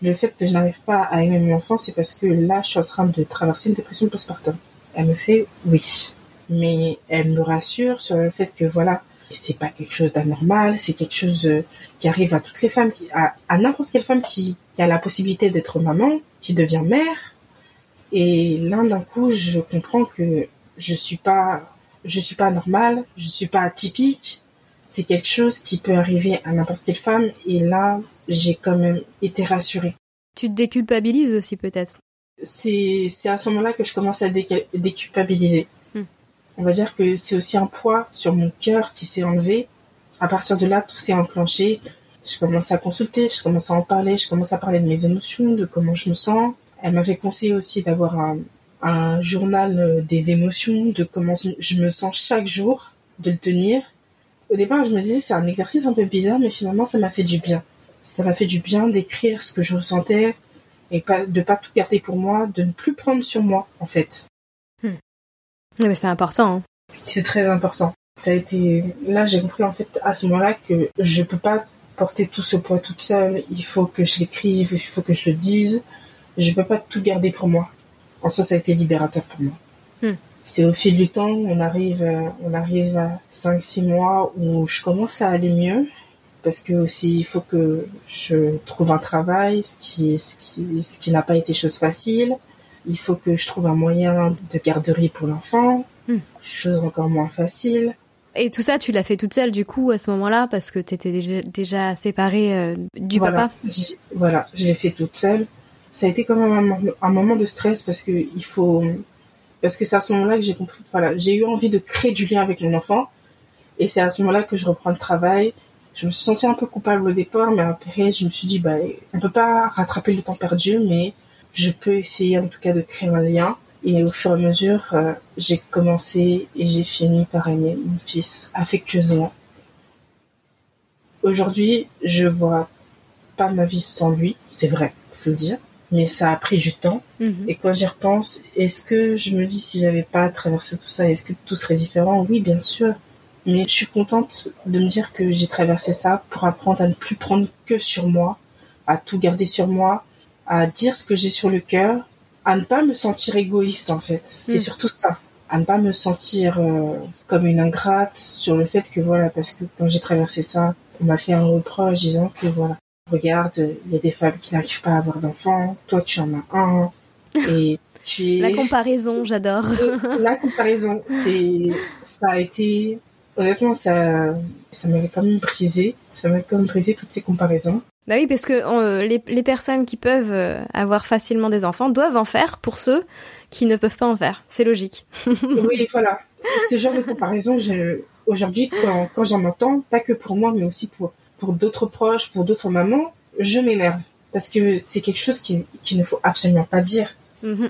le fait que je n'arrive pas à aimer mon enfant, c'est parce que là, je suis en train de traverser une dépression postpartum. Elle me fait oui. Mais elle me rassure sur le fait que voilà, c'est pas quelque chose d'anormal, c'est quelque chose euh, qui arrive à toutes les femmes, à, n'importe quelle femme qui, qui a la possibilité d'être maman, qui devient mère. Et là, d'un coup, je comprends que je suis pas, je suis pas normale, je suis pas atypique. C'est quelque chose qui peut arriver à n'importe quelle femme. Et là, j'ai quand même été rassurée. Tu te déculpabilises aussi peut-être. C'est, à ce moment-là que je commence à déculpabiliser. Hmm. On va dire que c'est aussi un poids sur mon cœur qui s'est enlevé. À partir de là, tout s'est enclenché. Je commence à consulter, je commence à en parler, je commence à parler de mes émotions, de comment je me sens. Elle m'avait conseillé aussi d'avoir un, un journal euh, des émotions, de comment je me sens chaque jour, de le tenir. Au départ, je me disais c'est un exercice un peu bizarre, mais finalement, ça m'a fait du bien. Ça m'a fait du bien d'écrire ce que je ressentais et pas de pas tout garder pour moi, de ne plus prendre sur moi, en fait. Ouais, mais c'est important. hein. C'est très important. Ça a été là, j'ai compris en fait à ce moment-là que je peux pas porter tout ce poids toute seule. Il faut que je l'écrive, il faut que je le dise. Je peux pas tout garder pour moi. En soi, ça a été libérateur pour moi. Hmm. C'est au fil du temps, on arrive, euh, on arrive à 5-6 mois où je commence à aller mieux. Parce que aussi, il faut que je trouve un travail, ce qui, ce qui, ce qui n'a pas été chose facile. Il faut que je trouve un moyen de garderie pour l'enfant. Hmm. Chose encore moins facile. Et tout ça, tu l'as fait toute seule du coup à ce moment-là parce que t'étais déjà, déjà séparée euh, du voilà. papa. Voilà, je l'ai fait toute seule. Ça a été quand même un, un moment de stress parce que il faut, parce que c'est à ce moment-là que j'ai compris, voilà, j'ai eu envie de créer du lien avec mon enfant. Et c'est à ce moment-là que je reprends le travail. Je me suis sentie un peu coupable au départ, mais après, je me suis dit, bah, on peut pas rattraper le temps perdu, mais je peux essayer en tout cas de créer un lien. Et au fur et à mesure, euh, j'ai commencé et j'ai fini par aimer mon fils affectueusement. Aujourd'hui, je vois pas ma vie sans lui, c'est vrai, faut le dire, mais ça a pris du temps. Mhm. Et quand j'y repense, est-ce que je me dis si j'avais pas traversé tout ça, est-ce que tout serait différent? Oui, bien sûr. Mais je suis contente de me dire que j'ai traversé ça pour apprendre à ne plus prendre que sur moi, à tout garder sur moi, à dire ce que j'ai sur le cœur, à ne pas me sentir égoïste en fait. C'est Mm. surtout ça. À ne pas me sentir euh, comme une ingrate sur le fait que voilà, parce que quand j'ai traversé ça, on m'a fait un reproche disant que voilà, regarde, il y a des femmes qui n'arrivent pas à avoir d'enfants, toi tu en as un, et tu es... La comparaison, j'adore. La comparaison, c'est, ça a été, honnêtement, ça, ça m'avait quand même brisé. Ça m'avait quand même brisé toutes ces comparaisons. Bah oui, parce que euh, les, les personnes qui peuvent euh, avoir facilement des enfants doivent en faire pour ceux qui ne peuvent pas en faire. C'est logique. oui, voilà. Ce genre de comparaison, aujourd'hui, quand, quand j'en entends, pas que pour moi, mais aussi pour, pour d'autres proches, pour d'autres mamans, je m'énerve. parce que c'est quelque chose qu'il ne faut absolument pas dire. Mhm.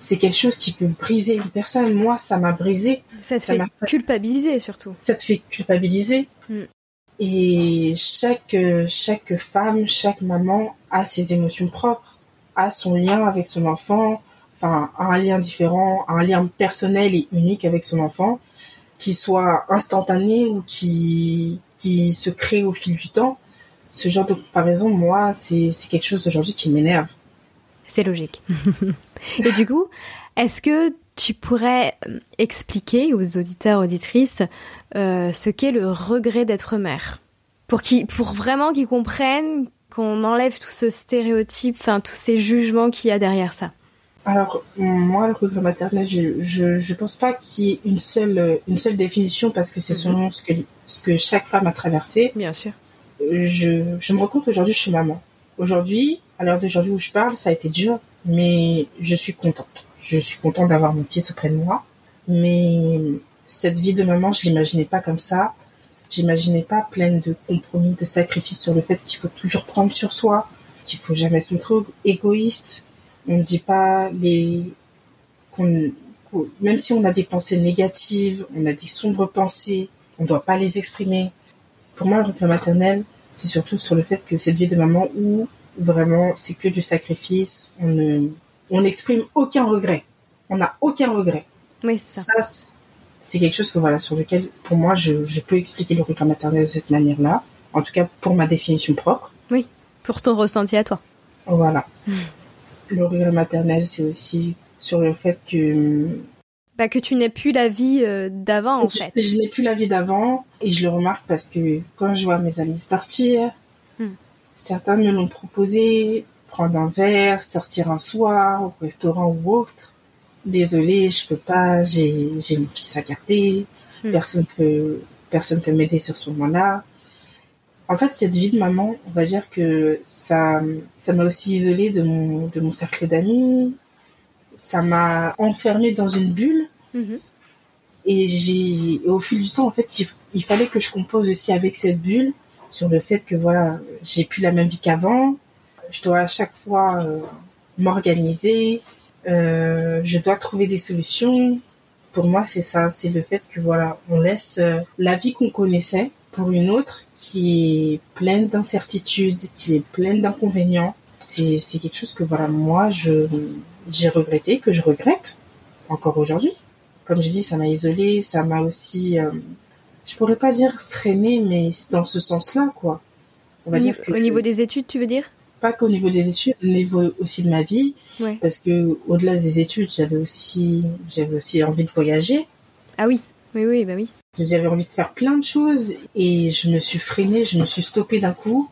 C'est quelque chose qui peut briser une personne. Moi, ça m'a brisé. Ça te Ça fait culpabiliser surtout. Ça te fait culpabiliser. Mm. Et chaque, chaque femme, chaque maman a ses émotions propres, a son lien avec son enfant, enfin, a un lien différent, un lien personnel et unique avec son enfant, qui soit instantané ou qui, qui se crée au fil du temps. Ce genre de comparaison, moi, c'est c'est quelque chose aujourd'hui qui m'énerve. C'est logique. Et du coup, est-ce que tu pourrais euh, expliquer aux auditeurs, auditrices, euh, ce qu'est le regret d'être mère? Pour, pour vraiment qu'ils comprennent qu'on enlève tout ce stéréotype, enfin tous ces jugements qu'il y a derrière ça? Alors, moi, le regret maternel, je, je, je pense pas qu'il y ait une seule, euh, une seule définition parce que c'est selon ce que, ce que chaque femme a traversé. Bien sûr. Je, je me rends compte qu'aujourd'hui, je suis maman. Aujourd'hui, à l'heure d'aujourd'hui où je parle, ça a été dur, mais je suis contente. Je suis contente d'avoir mon fils auprès de moi. Mais cette vie de maman, je l'imaginais pas comme ça. J'imaginais pas pleine de compromis, de sacrifices sur le fait qu'il faut toujours prendre sur soi, qu'il faut jamais se montrer égoïste. On ne dit pas les, qu'on, même si on a des pensées négatives, on a des sombres pensées, on ne doit pas les exprimer. Pour moi, le regret maternel, c'est surtout sur le fait que cette vie de maman où vraiment c'est que du sacrifice, on ne, on n'exprime aucun regret. On n'a aucun regret. Oui, c'est ça. Ça, c'est- quelque chose que voilà, sur lequel, pour moi, je, je peux expliquer le regret maternel de cette manière-là. En tout cas, pour ma définition propre. Pour ton ressenti à toi. Voilà. Le regret maternel, c'est aussi sur le fait que Bah, que tu n'aies plus la vie euh, d'avant, en je, fait. je n'ai plus la vie d'avant et je le remarque parce que quand je vois mes amis sortir, Hmm. Certains me l'ont proposé, prendre un verre, sortir un soir au restaurant ou autre. Désolée, je peux pas, j'ai j'ai mon fils à garder, Hmm. personne peut personne peut m'aider sur ce moment-là. En fait, cette vie de maman, on va dire que ça ça m'a aussi isolée de mon de mon cercle d'amis, ça m'a enfermée dans une bulle Mhm. et j'ai, et au fil du temps, en fait, il, il fallait que je compose aussi avec cette bulle sur le fait que voilà, j'ai plus la même vie qu'avant. Je dois à chaque fois euh, m'organiser. euh, je dois trouver des solutions. Pour moi, c'est ça, c'est le fait que voilà, on laisse euh, la vie qu'on connaissait pour une autre qui est pleine d'incertitudes, qui est pleine d'inconvénients. C'est, c'est quelque chose que voilà, moi, je, j'ai regretté, que je regrette encore aujourd'hui comme je dis, ça m'a isolée, ça m'a aussi, euh, je pourrais pas dire freiné, mais dans ce sens-là, quoi. On va Au, dire niveau- que au niveau des études, tu veux dire? Pas qu'au niveau des études, au niveau aussi de ma vie, Ouais. parce que au-delà des études, j'avais aussi, j'avais aussi envie de voyager, Ah oui, oui, oui, bah oui. j'avais envie de faire plein de choses, et je me suis freinée, je me suis stoppée d'un coup,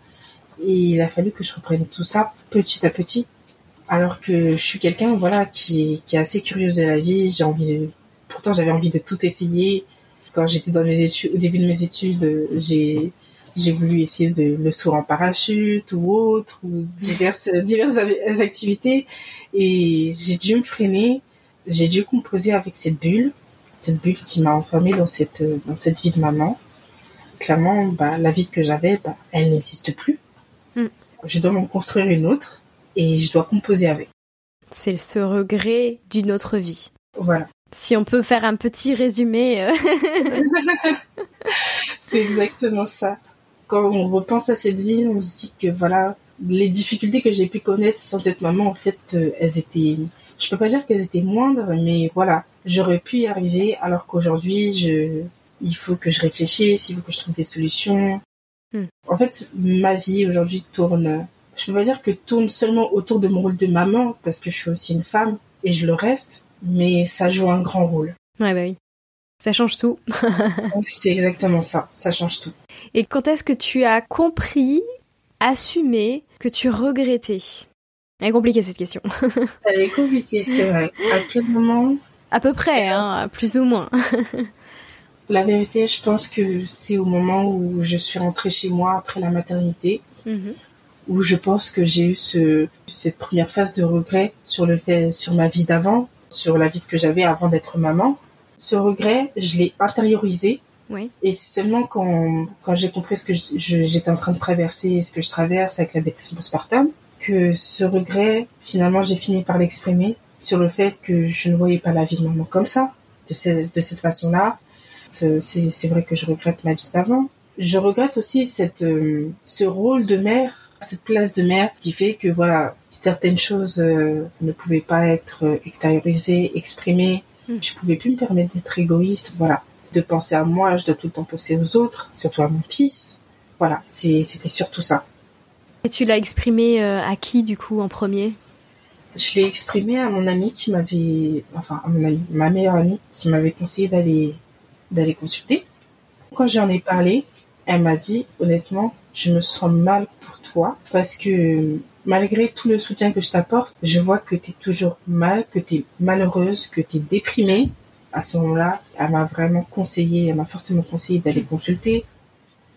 et il a fallu que je reprenne tout ça petit à petit. Alors que je suis quelqu'un, voilà, qui est, qui est assez curieuse de la vie, j'ai envie de, pourtant j'avais envie de tout essayer. Quand j'étais dans mes études, au début de mes études, j'ai, j'ai voulu essayer de le saut en parachute ou autre, ou diverses, diverses activités. Et j'ai dû me freiner. J'ai dû composer avec cette bulle, cette bulle qui m'a enfermée dans cette, dans cette vie de maman. Clairement, bah, la vie que j'avais, bah, elle n'existe plus. Mm. Je dois m'en construire une autre et je dois composer avec. C'est ce regret d'une autre vie. Voilà. Si on peut faire un petit résumé. euh, C'est exactement ça. Quand on repense à cette vie, on se dit que voilà, les difficultés que j'ai pu connaître sans être maman, en fait, euh, elles étaient, je peux pas dire qu'elles étaient moindres, mais voilà, j'aurais pu y arriver, alors qu'aujourd'hui, je, il faut que je réfléchisse, il faut que je trouve des solutions. Hmm. En fait, ma vie aujourd'hui tourne, je peux pas dire que tourne seulement autour de mon rôle de maman, parce que je suis aussi une femme, et je le reste, mais ça joue un grand rôle. Ouais, bah oui. Ça change tout. C'est exactement ça, ça change tout. Et quand est-ce que tu as compris, assumé que tu regrettais? Elle est compliquée cette question. Elle est compliquée, c'est vrai. À quel moment? À peu près, hein, plus ou moins. La vérité, je pense que c'est au moment où je suis rentrée chez moi après la maternité, Mhm. où je pense que j'ai eu ce, cette première phase de regret sur le fait, sur ma vie d'avant, sur la vie que j'avais avant d'être maman. Ce regret, je l'ai intériorisé. Oui. Et c'est seulement quand, quand j'ai compris ce que j'étais en train de traverser et ce que je traverse avec la dépression postpartum que ce regret, finalement, j'ai fini par l'exprimer sur le fait que je ne voyais pas la vie de maman comme ça, de, de cette façon-là. C'est vrai que je regrette ma vie d'avant. Je regrette aussi cette, euh, ce rôle de mère, cette place de mère qui fait que voilà, certaines choses euh, ne pouvaient pas être extériorisées, exprimées. Mm. Je pouvais plus me permettre d'être égoïste, voilà, de penser à moi, je dois tout le temps penser aux autres, surtout à mon fils. Voilà, c'était surtout ça. Et tu l'as exprimé euh, à qui du coup en premier? Je l'ai exprimé à mon ami qui m'avait, enfin à mon ma meilleure amie qui m'avait conseillé d'aller d'aller consulter. Quand j'en ai parlé, elle m'a dit honnêtement, je me sens mal pour toi parce que malgré tout le soutien que je t'apporte, je vois que tu es toujours mal, que tu es malheureuse, que tu es déprimée. À ce moment-là, elle m'a vraiment conseillé, elle m'a fortement conseillé d'aller consulter.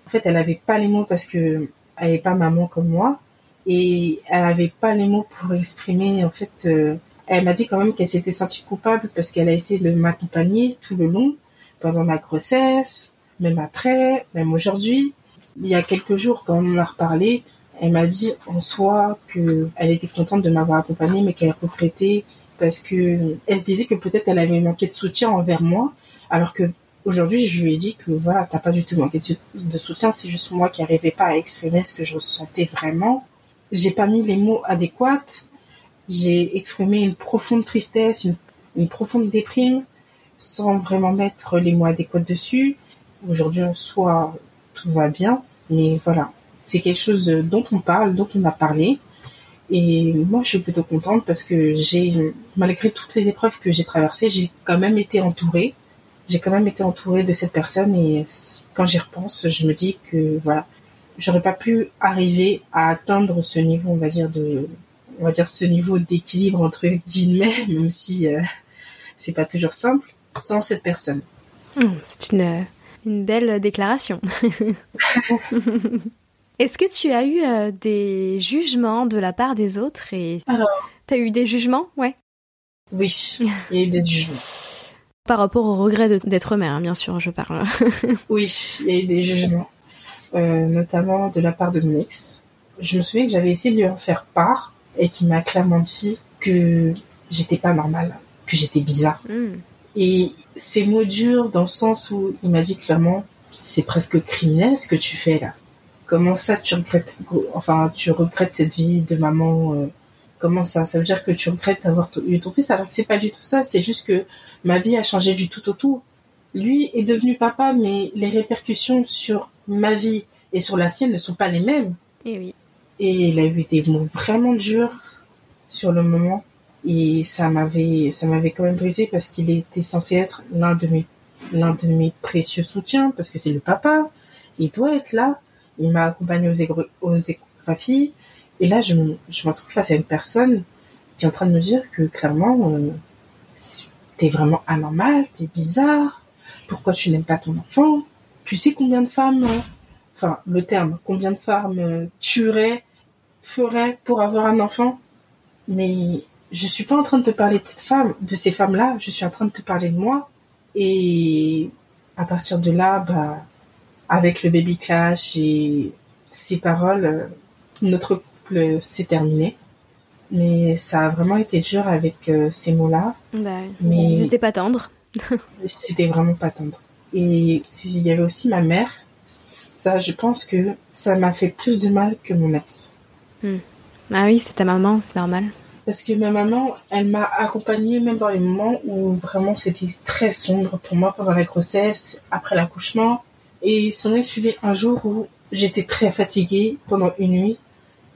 En fait, elle n'avait pas les mots parce que elle n'est pas maman comme moi et elle avait pas les mots pour exprimer en fait euh, elle m'a dit quand même qu'elle s'était sentie coupable parce qu'elle a essayé de m'accompagner tout le long pendant ma grossesse même après même aujourd'hui il y a quelques jours quand on en a reparlé elle m'a dit en soi que elle était contente de m'avoir accompagnée mais qu'elle regrettait parce que elle se disait que peut-être elle avait manqué de soutien envers moi alors que Aujourd'hui, je lui ai dit que voilà, t'as pas du tout manqué de soutien, c'est juste moi qui n'arrivais pas à exprimer ce que je ressentais vraiment. J'ai pas mis les mots adéquats. J'ai exprimé une profonde tristesse, une, profonde déprime, sans vraiment mettre les mots adéquats dessus. Aujourd'hui, en soi, tout va bien, mais voilà, c'est quelque chose dont on parle, dont on a parlé. Et moi, je suis plutôt contente parce que j'ai, malgré toutes les épreuves que j'ai traversées, j'ai quand même été entourée j'ai quand même été entourée de cette personne et quand j'y repense, je me dis que voilà, j'aurais pas pu arriver à atteindre ce niveau, on va dire de, on va dire ce niveau d'équilibre entre guillemets, même si euh, c'est pas toujours simple, sans cette personne. Hmm, c'est une une belle déclaration. Est-ce que tu as eu euh, des jugements de la part des autres et Alors, t'as eu des jugements, ouais Oui, il y a eu des jugements. Par rapport au regret d'être mère, hein, bien sûr, je parle. oui, il y a eu des jugements, euh, notamment de la part de mon ex. Je me souviens que j'avais essayé de lui en faire part et qu'il m'a clairement dit que j'étais pas normale, que j'étais bizarre. Hmm. Et ces mots durs dans le sens où il m'a dit clairement, c'est presque criminel ce que tu fais là. Comment ça tu regrettes, enfin tu regrettes cette vie de maman euh, Comment ça? Ça veut dire que tu regrettes d'avoir eu ton fils? Alors que c'est pas du tout ça. C'est juste que ma vie a changé du tout au tout. Lui est devenu papa, mais les répercussions sur ma vie et sur la sienne ne sont pas les mêmes. Et eh oui. Et il a eu des mots vraiment durs sur le moment. Et ça m'avait, ça m'avait quand même brisé parce qu'il était censé être l'un de mes, l'un de mes précieux soutiens parce que c'est le papa. Il doit être là. Il m'a accompagné aux, échographies. Et là, je me, retrouve face à une personne qui est en train de me dire que clairement, euh, t'es vraiment anormal, t'es bizarre, pourquoi tu n'aimes pas ton enfant? Tu sais combien de femmes, euh, enfin le terme, combien de femmes euh, tueraient, feraient pour avoir un enfant? Mais je suis pas en train de te parler de cette femme, de ces femmes-là, je suis en train de te parler de moi. Et à partir de là, bah, avec le baby clash et ces paroles, notre c'est terminé. Mais ça a vraiment été dur avec euh, ces mots-là. Bah, mais c'était pas tendre. c'était vraiment pas tendre. Et s'il y avait aussi ma mère, ça, je pense que ça m'a fait plus de mal que mon ex. Hmm. Ah oui, c'est ta maman, c'est normal. Parce que ma maman, elle m'a accompagnée même dans les moments où vraiment c'était très sombre pour moi pendant la grossesse, après l'accouchement. Et s'en est suivi un jour où j'étais très fatiguée pendant une nuit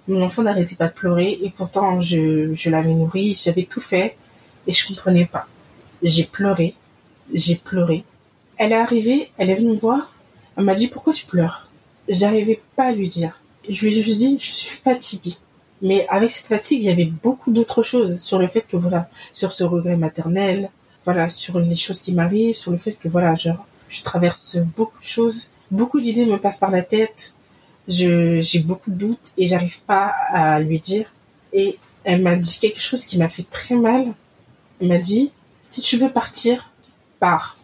mon enfant n'arrêtait pas de pleurer et pourtant je, je l'avais nourri, j'avais tout fait et je comprenais pas. J'ai pleuré, j'ai pleuré. Elle est arrivée, elle est venue me voir, elle m'a dit pourquoi tu pleures? J'arrivais pas à lui dire. Je lui ai dit je suis fatiguée. Mais avec cette fatigue, il y avait beaucoup d'autres choses sur le fait que voilà, sur ce regret maternel, voilà, sur les choses qui m'arrivent, sur le fait que voilà, genre, je traverse beaucoup de choses, beaucoup d'idées me passent par la tête, j'ai beaucoup de doutes et j'arrive pas à lui dire. Et elle m'a dit quelque chose qui m'a fait très mal. Elle m'a dit, si tu veux partir, pars.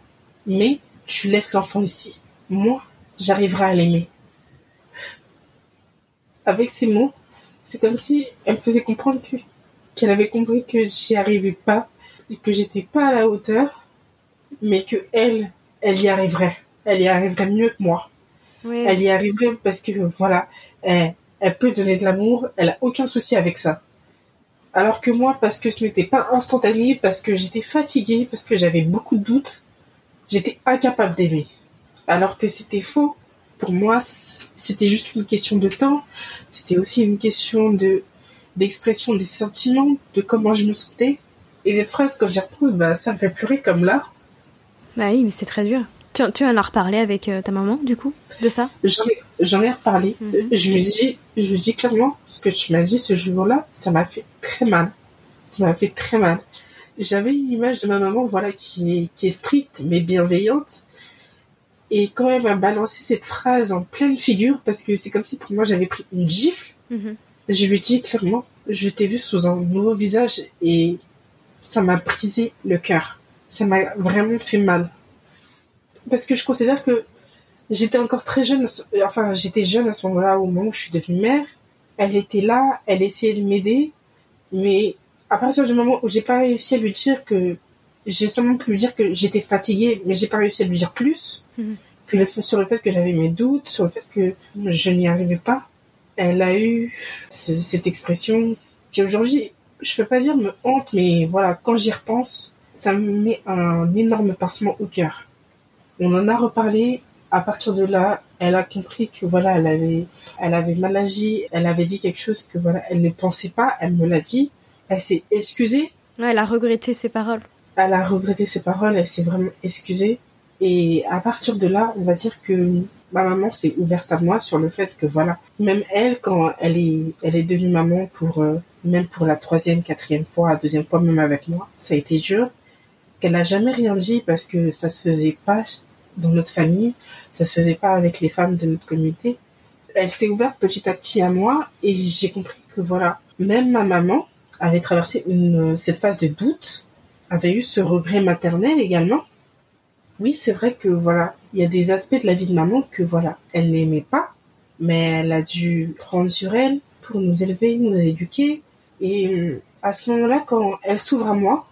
Mais tu laisses l'enfant ici. Moi, j'arriverai à l'aimer. Avec ces mots, C'est comme si elle me faisait comprendre que qu'elle avait compris que j'y arrivais pas, que j'étais pas à la hauteur, mais que elle, elle y arriverait. Elle y arriverait mieux que moi. Elle y arriverait parce que voilà, elle, elle peut donner de l'amour, elle a aucun souci avec ça. Alors que moi, parce que ce n'était pas instantané, parce que j'étais fatiguée, parce que j'avais beaucoup de doutes, j'étais incapable d'aimer. Alors que c'était faux. Pour moi, c'était juste une question de temps. C'était aussi une question de d'expression des sentiments, de comment je me sentais. Et cette phrase, quand j'y repense, bah, ça me fait pleurer comme là. Bah oui, mais c'est très dur. Tu, tu en as reparlé avec euh, ta maman, du coup, de ça? J'en ai, reparlé. Mhm. Je lui dis, je lui dis clairement, ce que tu m'as dit ce jour-là, ça m'a fait très mal. Ça m'a fait très mal. J'avais une image de ma maman, voilà, qui est, qui est stricte, mais bienveillante. Et quand elle m'a balancé cette phrase en pleine figure, parce que c'est comme si pour moi j'avais pris une gifle, mhm. je lui dis clairement, je t'ai vu sous un nouveau visage et ça m'a brisé le cœur. Ça m'a vraiment fait mal parce que je considère que j'étais encore très jeune, enfin j'étais jeune à ce moment-là, au moment où je suis devenue mère. Elle était là, elle essayait de m'aider, mais à partir du moment où j'ai pas réussi à lui dire que j'ai seulement pu lui dire que j'étais fatiguée, mais j'ai pas réussi à lui dire plus mhm. que le fait, sur le fait que j'avais mes doutes, sur le fait que je n'y arrivais pas. Elle a eu cette expression qui aujourd'hui, je peux pas dire me hante, mais voilà, quand j'y repense, ça me met un énorme pincement au cœur. On en a reparlé. À partir de là, elle a compris que voilà, elle avait, elle avait mal agi. Elle avait dit quelque chose que voilà, elle ne pensait pas. Elle me l'a dit. Elle s'est excusée. Ouais, elle a regretté ses paroles. Elle a regretté ses paroles. Elle s'est vraiment excusée. Et à partir de là, on va dire que ma maman s'est ouverte à moi sur le fait que voilà, même elle, quand elle est, elle est devenue maman pour, euh, même pour la troisième, quatrième fois, la deuxième fois, même avec moi, ça a été dur. Qu'elle n'a jamais rien dit parce que ça se faisait pas dans notre famille. Ça se faisait pas avec les femmes de notre communauté. Elle s'est ouverte petit à petit à moi et j'ai compris que voilà, même ma maman avait traversé une, cette phase de doute, avait eu ce regret maternel également. Oui, c'est vrai que voilà, il y a des aspects de la vie de maman que voilà, elle n'aimait pas, mais elle a dû prendre sur elle pour nous élever, nous éduquer. Et à ce moment-là, quand elle s'ouvre à moi,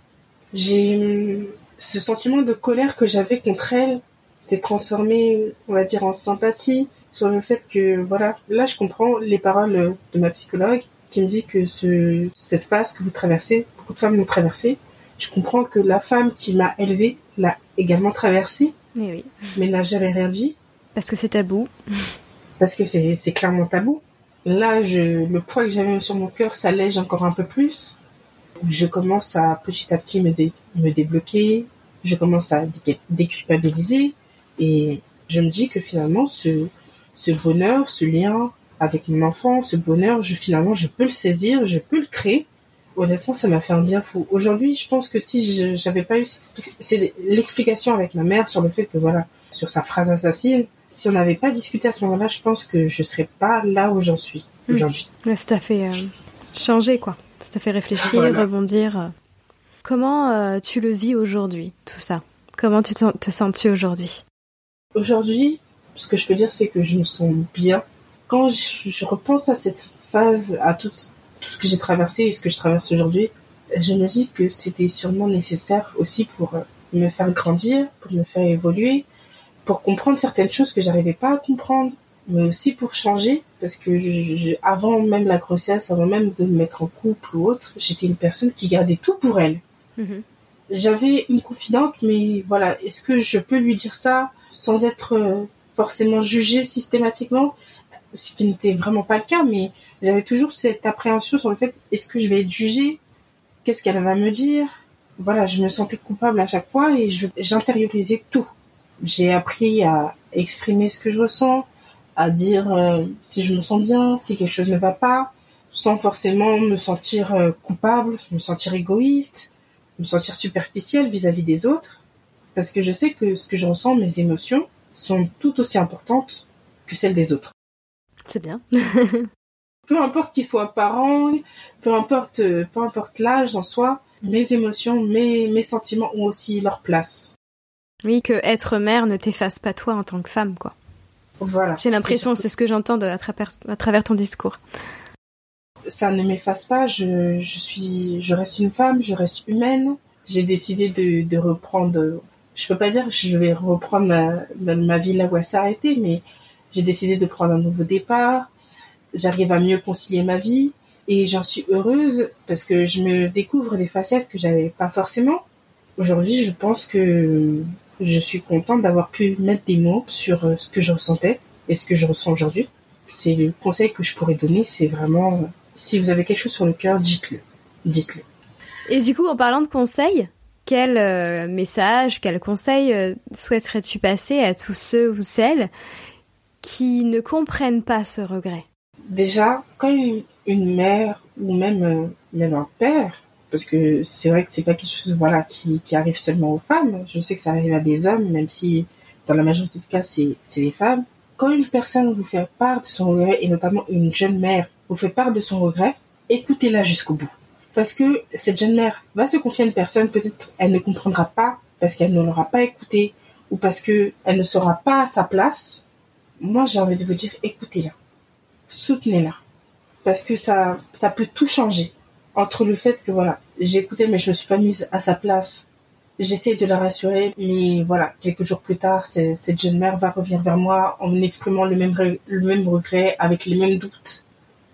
j'ai ce sentiment de colère que j'avais contre elle s'est transformé, on va dire, en sympathie sur le fait que, voilà, là, je comprends les paroles de ma psychologue qui me dit que ce, cette phase que vous traversez, beaucoup de femmes l'ont traversée. Je comprends que la femme qui m'a élevée l'a également traversée, mais, oui. mais n'a jamais rien dit. Parce que c'est tabou. Parce que c'est, c'est clairement tabou. Là, je, le poids que j'avais sur mon cœur s'allège encore un peu plus. Je commence à petit à petit me, me débloquer. Je commence à déculpabiliser. Et je me dis que finalement, ce, ce bonheur, ce lien avec mon enfant, ce bonheur, je, finalement, je peux le saisir, je peux le créer. Honnêtement, ça m'a fait un bien fou. Aujourd'hui, je pense que si j'avais pas eu l'explication avec ma mère sur le fait que voilà, sur sa phrase assassine, si on n'avait pas discuté à ce moment-là, je pense que je serais pas là où j'en suis hmm. aujourd'hui. ça t'a fait euh, changer, quoi. Ça t'a fait réfléchir, rebondir. Comment euh, tu le vis aujourd'hui, tout ça? Comment tu te sens-tu aujourd'hui? Aujourd'hui, ce que je peux dire, c'est que je me sens bien. Quand je, repense à cette phase, à tout, tout ce que j'ai traversé et ce que je traverse aujourd'hui, je me dis que c'était sûrement nécessaire aussi pour euh, me faire grandir, pour me faire évoluer, pour comprendre certaines choses que j'arrivais pas à comprendre, mais aussi pour changer, parce que avant même la grossesse, avant même de me mettre en couple ou autre, j'étais une personne qui gardait tout pour elle. Mhm. J'avais une confidente, mais voilà, est-ce que je peux lui dire ça sans être euh, forcément jugée systématiquement, ce qui n'était vraiment pas le cas, mais j'avais toujours cette appréhension sur le fait est-ce que je vais être jugée? Qu'est-ce qu'elle va me dire? Voilà, je me sentais coupable à chaque fois et j'intériorisais tout. J'ai appris à exprimer ce que je ressens, à dire euh, si je me sens bien, si quelque chose ne va pas, sans forcément me sentir euh, coupable, me sentir égoïste, me sentir superficielle vis-à-vis des autres, parce que je sais que ce que je ressens, mes émotions, sont tout aussi importantes que celles des autres. C'est bien. peu importe qu'ils soient parents, peu importe, peu importe l'âge en soi, mes émotions, mes, mes sentiments ont aussi leur place. Oui, que être mère ne t'efface pas toi en tant que femme, quoi. Voilà. J'ai l'impression, c'est ce que j'entends à travers, à travers ton discours. ça ne m'efface pas. Je, je suis, je reste une femme, je reste humaine. J'ai décidé de, de reprendre. Je peux pas dire que je vais reprendre ma, ma, vie là où elle s'est arrêtée, mais j'ai décidé de prendre un nouveau départ. J'arrive à mieux concilier ma vie et j'en suis heureuse parce que je me découvre des facettes que j'avais pas forcément. Aujourd'hui, je pense que je suis contente d'avoir pu mettre des mots sur euh, ce que je ressentais et ce que je ressens aujourd'hui. C'est le conseil que je pourrais donner, c'est vraiment si vous avez quelque chose sur le cœur, dites-le. Dites-le. Et du coup, en parlant de conseils, quel euh, message, quel conseil euh, souhaiterais-tu passer à tous ceux ou celles qui ne comprennent pas ce regret? Déjà, quand une, mère ou même, euh, même un père, parce que c'est vrai que c'est pas quelque chose voilà qui, qui arrive seulement aux femmes. Je sais que ça arrive à des hommes, même si dans la majorité des cas c'est c'est les femmes. Quand une personne vous fait part de son regret et notamment une jeune mère vous fait part de son regret, écoutez-la jusqu'au bout. Parce que cette jeune mère va se confier à une personne, peut-être elle ne comprendra pas parce qu'elle ne l'aura pas écouté ou parce que elle ne sera pas à sa place. Moi, j'ai envie de vous dire, écoutez-la. Soutenez-la. Parce que ça, ça peut tout changer. Entre le fait que voilà, écouté mais je me suis pas mise à sa place. J'essaie de la rassurer, mais voilà, quelques jours plus tard, cette jeune mère va revenir vers moi en exprimant le même, le même regret, avec les mêmes doutes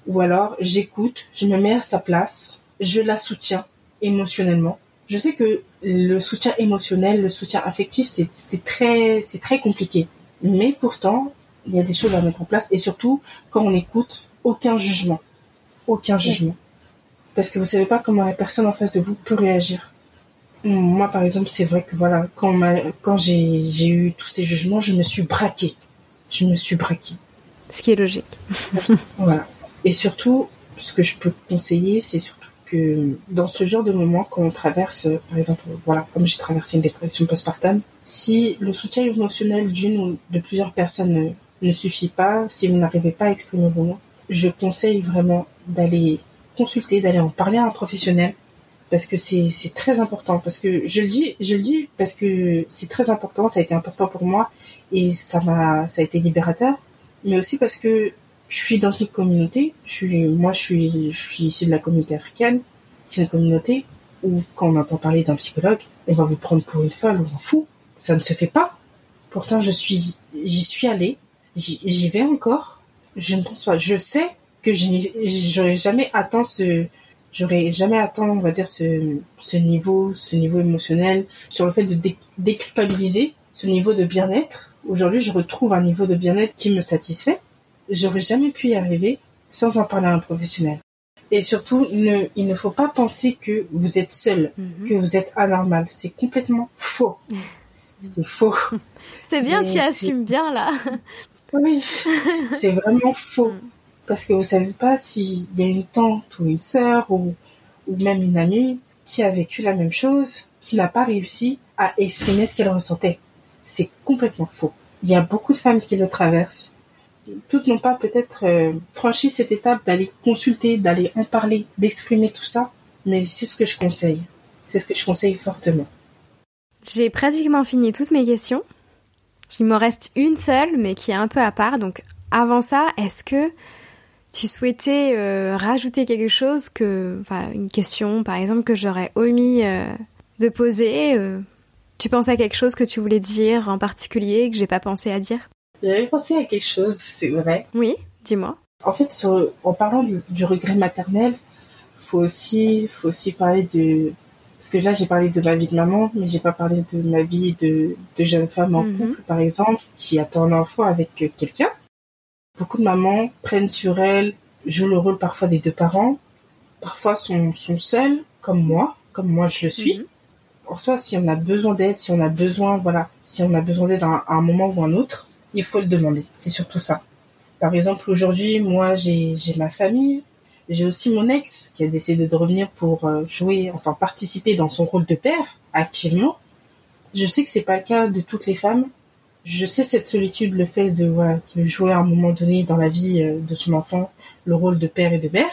ou alors j'écoute, je me mets à sa place, je la soutiens émotionnellement. Je sais que le soutien émotionnel, le soutien affectif, c'est très, c'est très compliqué. Mais pourtant, il y a des choses à mettre en place et surtout quand on écoute, aucun jugement, aucun jugement, parce que vous savez pas comment la personne en face de vous peut réagir. Moi, par exemple, c'est vrai que voilà, quand, quand j'ai eu tous ces jugements, je me suis braquée. Je me suis braquée. Ce qui est logique. voilà. Et surtout, ce que je peux conseiller, c'est surtout que dans ce genre de moment, quand on traverse, par exemple, voilà, comme j'ai traversé une dépression postpartum, si le soutien émotionnel d'une ou de plusieurs personnes ne, suffit pas, si vous n'arrivez pas à exprimer vos mots, je conseille vraiment d'aller consulter, d'aller en parler à un professionnel parce que c'est c'est très important parce que je le dis je le dis parce que c'est très important ça a été important pour moi et ça m'a ça a été libérateur mais aussi parce que je suis dans une communauté. Je suis, moi, je suis, je suis ici de la communauté africaine. C'est une communauté où, quand on entend parler d'un psychologue, on va vous prendre pour une folle ou un fou. Ça ne se fait pas. Pourtant, je suis, j'y suis allée. J'y vais encore. Je ne pense pas. Je sais que j'aurais jamais atteint ce, j'aurais jamais atteint, on va dire, ce, ce niveau, ce niveau émotionnel, sur le fait de déculpabiliser, ce niveau de bien-être. Aujourd'hui, je retrouve un niveau de bien-être qui me satisfait j'aurais jamais pu y arriver sans en parler à un professionnel. Et surtout, ne, il ne faut pas penser que vous êtes seul, mhm. que vous êtes anormal. C'est complètement faux. C'est faux. C'est bien, tu assumes bien là. Oui, c'est vraiment faux. Mm. Parce que vous savez pas s'il y a une tante ou une sœur ou, ou même une amie qui a vécu la même chose, qui n'a pas réussi à exprimer ce qu'elle ressentait. C'est complètement faux. Il y a beaucoup de femmes qui le traversent toutes n'ont pas peut-être euh, franchi cette étape d'aller consulter, d'aller en parler, d'exprimer tout ça, mais c'est ce que je conseille. C'est ce que je conseille fortement. J'ai pratiquement fini toutes mes questions. Il m'en reste une seule, mais qui est un peu à part. Donc, avant ça, est-ce que tu souhaitais euh, rajouter quelque chose que, enfin, une question, par exemple, que j'aurais omis euh, de poser Tu penses à quelque chose que tu voulais dire en particulier que j'ai pas pensé à dire? J'avais pensé à quelque chose, c'est vrai. Oui, dis-moi. En fait, en parlant du, regret maternel, faut aussi, faut aussi parler de, parce que là j'ai parlé de ma vie de maman, mais j'ai pas parlé de ma vie de, jeune femme en mhm. couple, par exemple, qui attend un enfant avec quelqu'un. Beaucoup de mamans prennent sur elles, jouent le rôle parfois des deux parents, parfois sont, sont seules, comme moi, comme moi je le suis. Mhm. En soi, si on a besoin d'aide, si on a besoin, voilà, si on a besoin d'aide à un moment ou un autre, il faut le demander. C'est surtout ça. Par exemple, aujourd'hui, moi, j'ai ma famille. J'ai aussi mon ex qui a décidé de revenir pour euh, jouer, enfin participer dans son rôle de père activement. Je sais que c'est pas le cas de toutes les femmes. Je sais cette solitude, le fait de, voilà, de jouer à un moment donné dans la vie euh, de son enfant le rôle de père et de mère.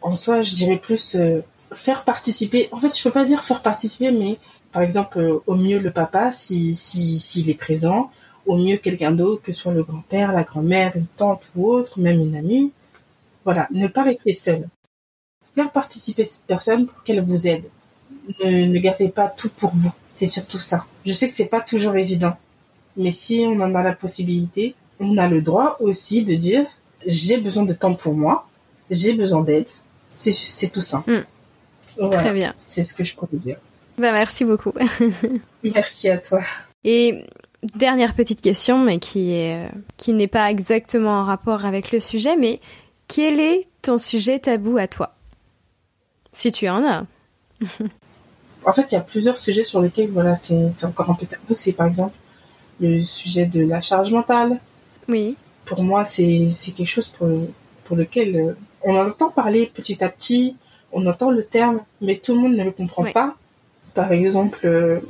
En soi, je dirais plus euh, faire participer. En fait, je peux pas dire faire participer, mais par exemple, au mieux le papa, si s'il est présent, au mieux quelqu'un d'autre, que ce soit le grand-père, la grand-mère, une tante ou autre, même une amie. Voilà, ne pas rester seul. faire participer cette personne pour qu'elle vous aide. Ne, ne gardez pas tout pour vous. C'est surtout ça. Je sais que c'est pas toujours évident. Mais si on en a la possibilité, on a le droit aussi de dire j'ai besoin de temps pour moi, j'ai besoin d'aide. C'est, tout ça. Mm. Voilà. Très bien. C'est ce que je pourrais dire. Bah, merci beaucoup. Merci à toi. Et dernière petite question, mais qui est qui n'est pas exactement en rapport avec le sujet, mais quel est ton sujet tabou à toi? Si tu en as. En fait, il y a plusieurs sujets sur lesquels voilà, c'est, c'est encore un peu tabou. C'est par exemple le sujet de la charge mentale. Oui. Pour moi, c'est, quelque chose pour, pour lequel euh, on en entend parler petit à petit, on entend le terme, mais tout le monde ne le comprend Oui. pas. Par exemple, euh,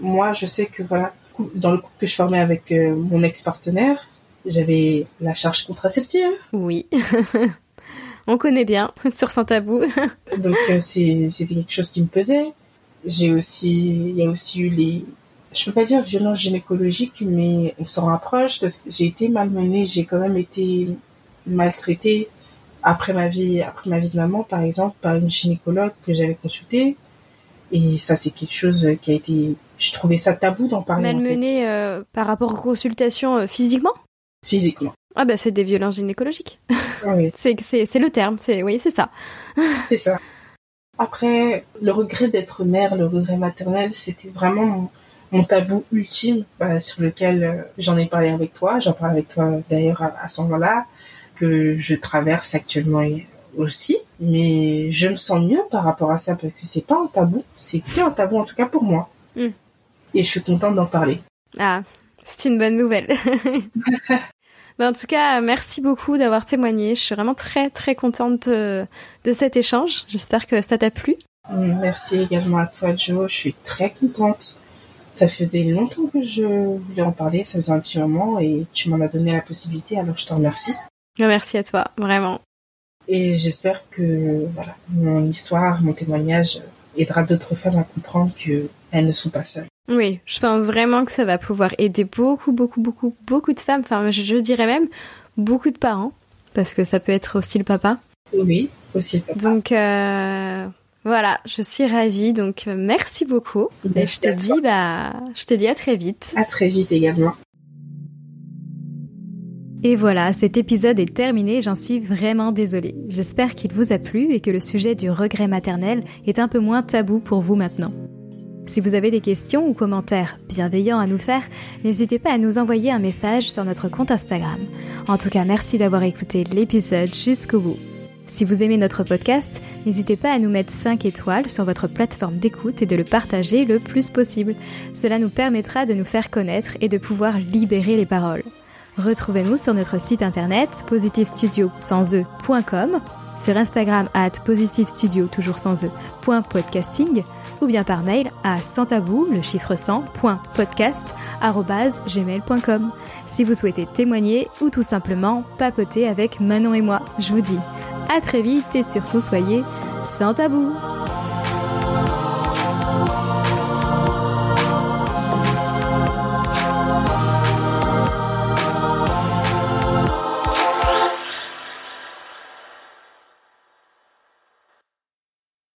moi, je sais que voilà, dans le couple que je formais avec euh, mon ex-partenaire, j'avais la charge contraceptive. Oui. On connaît bien sur Saint-Tabou. Donc c'était quelque chose qui me pesait. J'ai aussi il y a aussi eu les je peux pas dire violence gynécologique mais on s'en rapproche parce que j'ai été malmenée, j'ai quand même été maltraitée après ma vie après ma vie de maman par exemple par une gynécologue que j'avais consultée et ça c'est quelque chose qui a été je trouvais ça tabou d'en parler en fait, Malmenée euh, par rapport aux consultations euh, physiquement? Physiquement. Ah bah c'est des violences gynécologiques. Oui, C'est c'est c'est le terme. C'est oui c'est ça. c'est ça. Après, le regret d'être mère, le regret maternel, c'était vraiment mon, tabou ultime bah, sur lequel euh, j'en ai parlé avec toi. J'en parle avec toi d'ailleurs à, à ce moment-là, que je traverse actuellement aussi. Mais je me sens mieux par rapport à ça parce que c'est pas un tabou. C'est plus un tabou en tout cas pour moi. Mm. Et je suis contente d'en parler. Ah c'est une bonne nouvelle. Bah, en tout cas, merci beaucoup d'avoir témoigné. Je suis vraiment très très contente de, de cet échange. J'espère que ça t'a plu. Merci également à toi, Joe. Je suis très contente. Ça faisait longtemps que je voulais en parler, ça faisait un petit moment et tu m'en as donné la possibilité, alors je te remercie. Merci à toi, vraiment. Et j'espère que voilà, mon histoire, mon témoignage aidera d'autres femmes à comprendre qu'elles ne sont pas seules. Oui, je pense vraiment que ça va pouvoir aider beaucoup, beaucoup, beaucoup, beaucoup de femmes. Enfin, je, dirais même beaucoup de parents, parce que ça peut être aussi le papa. Oui, aussi. Donc euh, voilà, je suis ravie. Donc euh, merci beaucoup. Et je te dis, bah, je te dis à très vite. À très vite également. Et voilà, cet épisode est terminé, j'en suis vraiment désolée. J'espère qu'il vous a plu et que le sujet du regret maternel est un peu moins tabou pour vous maintenant. Si vous avez des questions ou commentaires bienveillants à nous faire, n'hésitez pas à nous envoyer un message sur notre compte Instagram. En tout cas, merci d'avoir écouté l'épisode jusqu'au bout. Si vous aimez notre podcast, n'hésitez pas à nous mettre 5 étoiles sur votre plateforme d'écoute et de le partager le plus possible. Cela nous permettra de nous faire connaître et de pouvoir libérer les paroles. Retrouvez-nous sur notre site internet positivestudio sans e.com, sur Instagram at positivestudio toujours sans e, point podcasting, ou bien par mail à santabou, le chiffre 100, point podcast, arrobase gmail.com, si vous souhaitez témoigner ou tout simplement papoter avec Manon et moi. Je vous dis à très vite et surtout soyez sans tabou.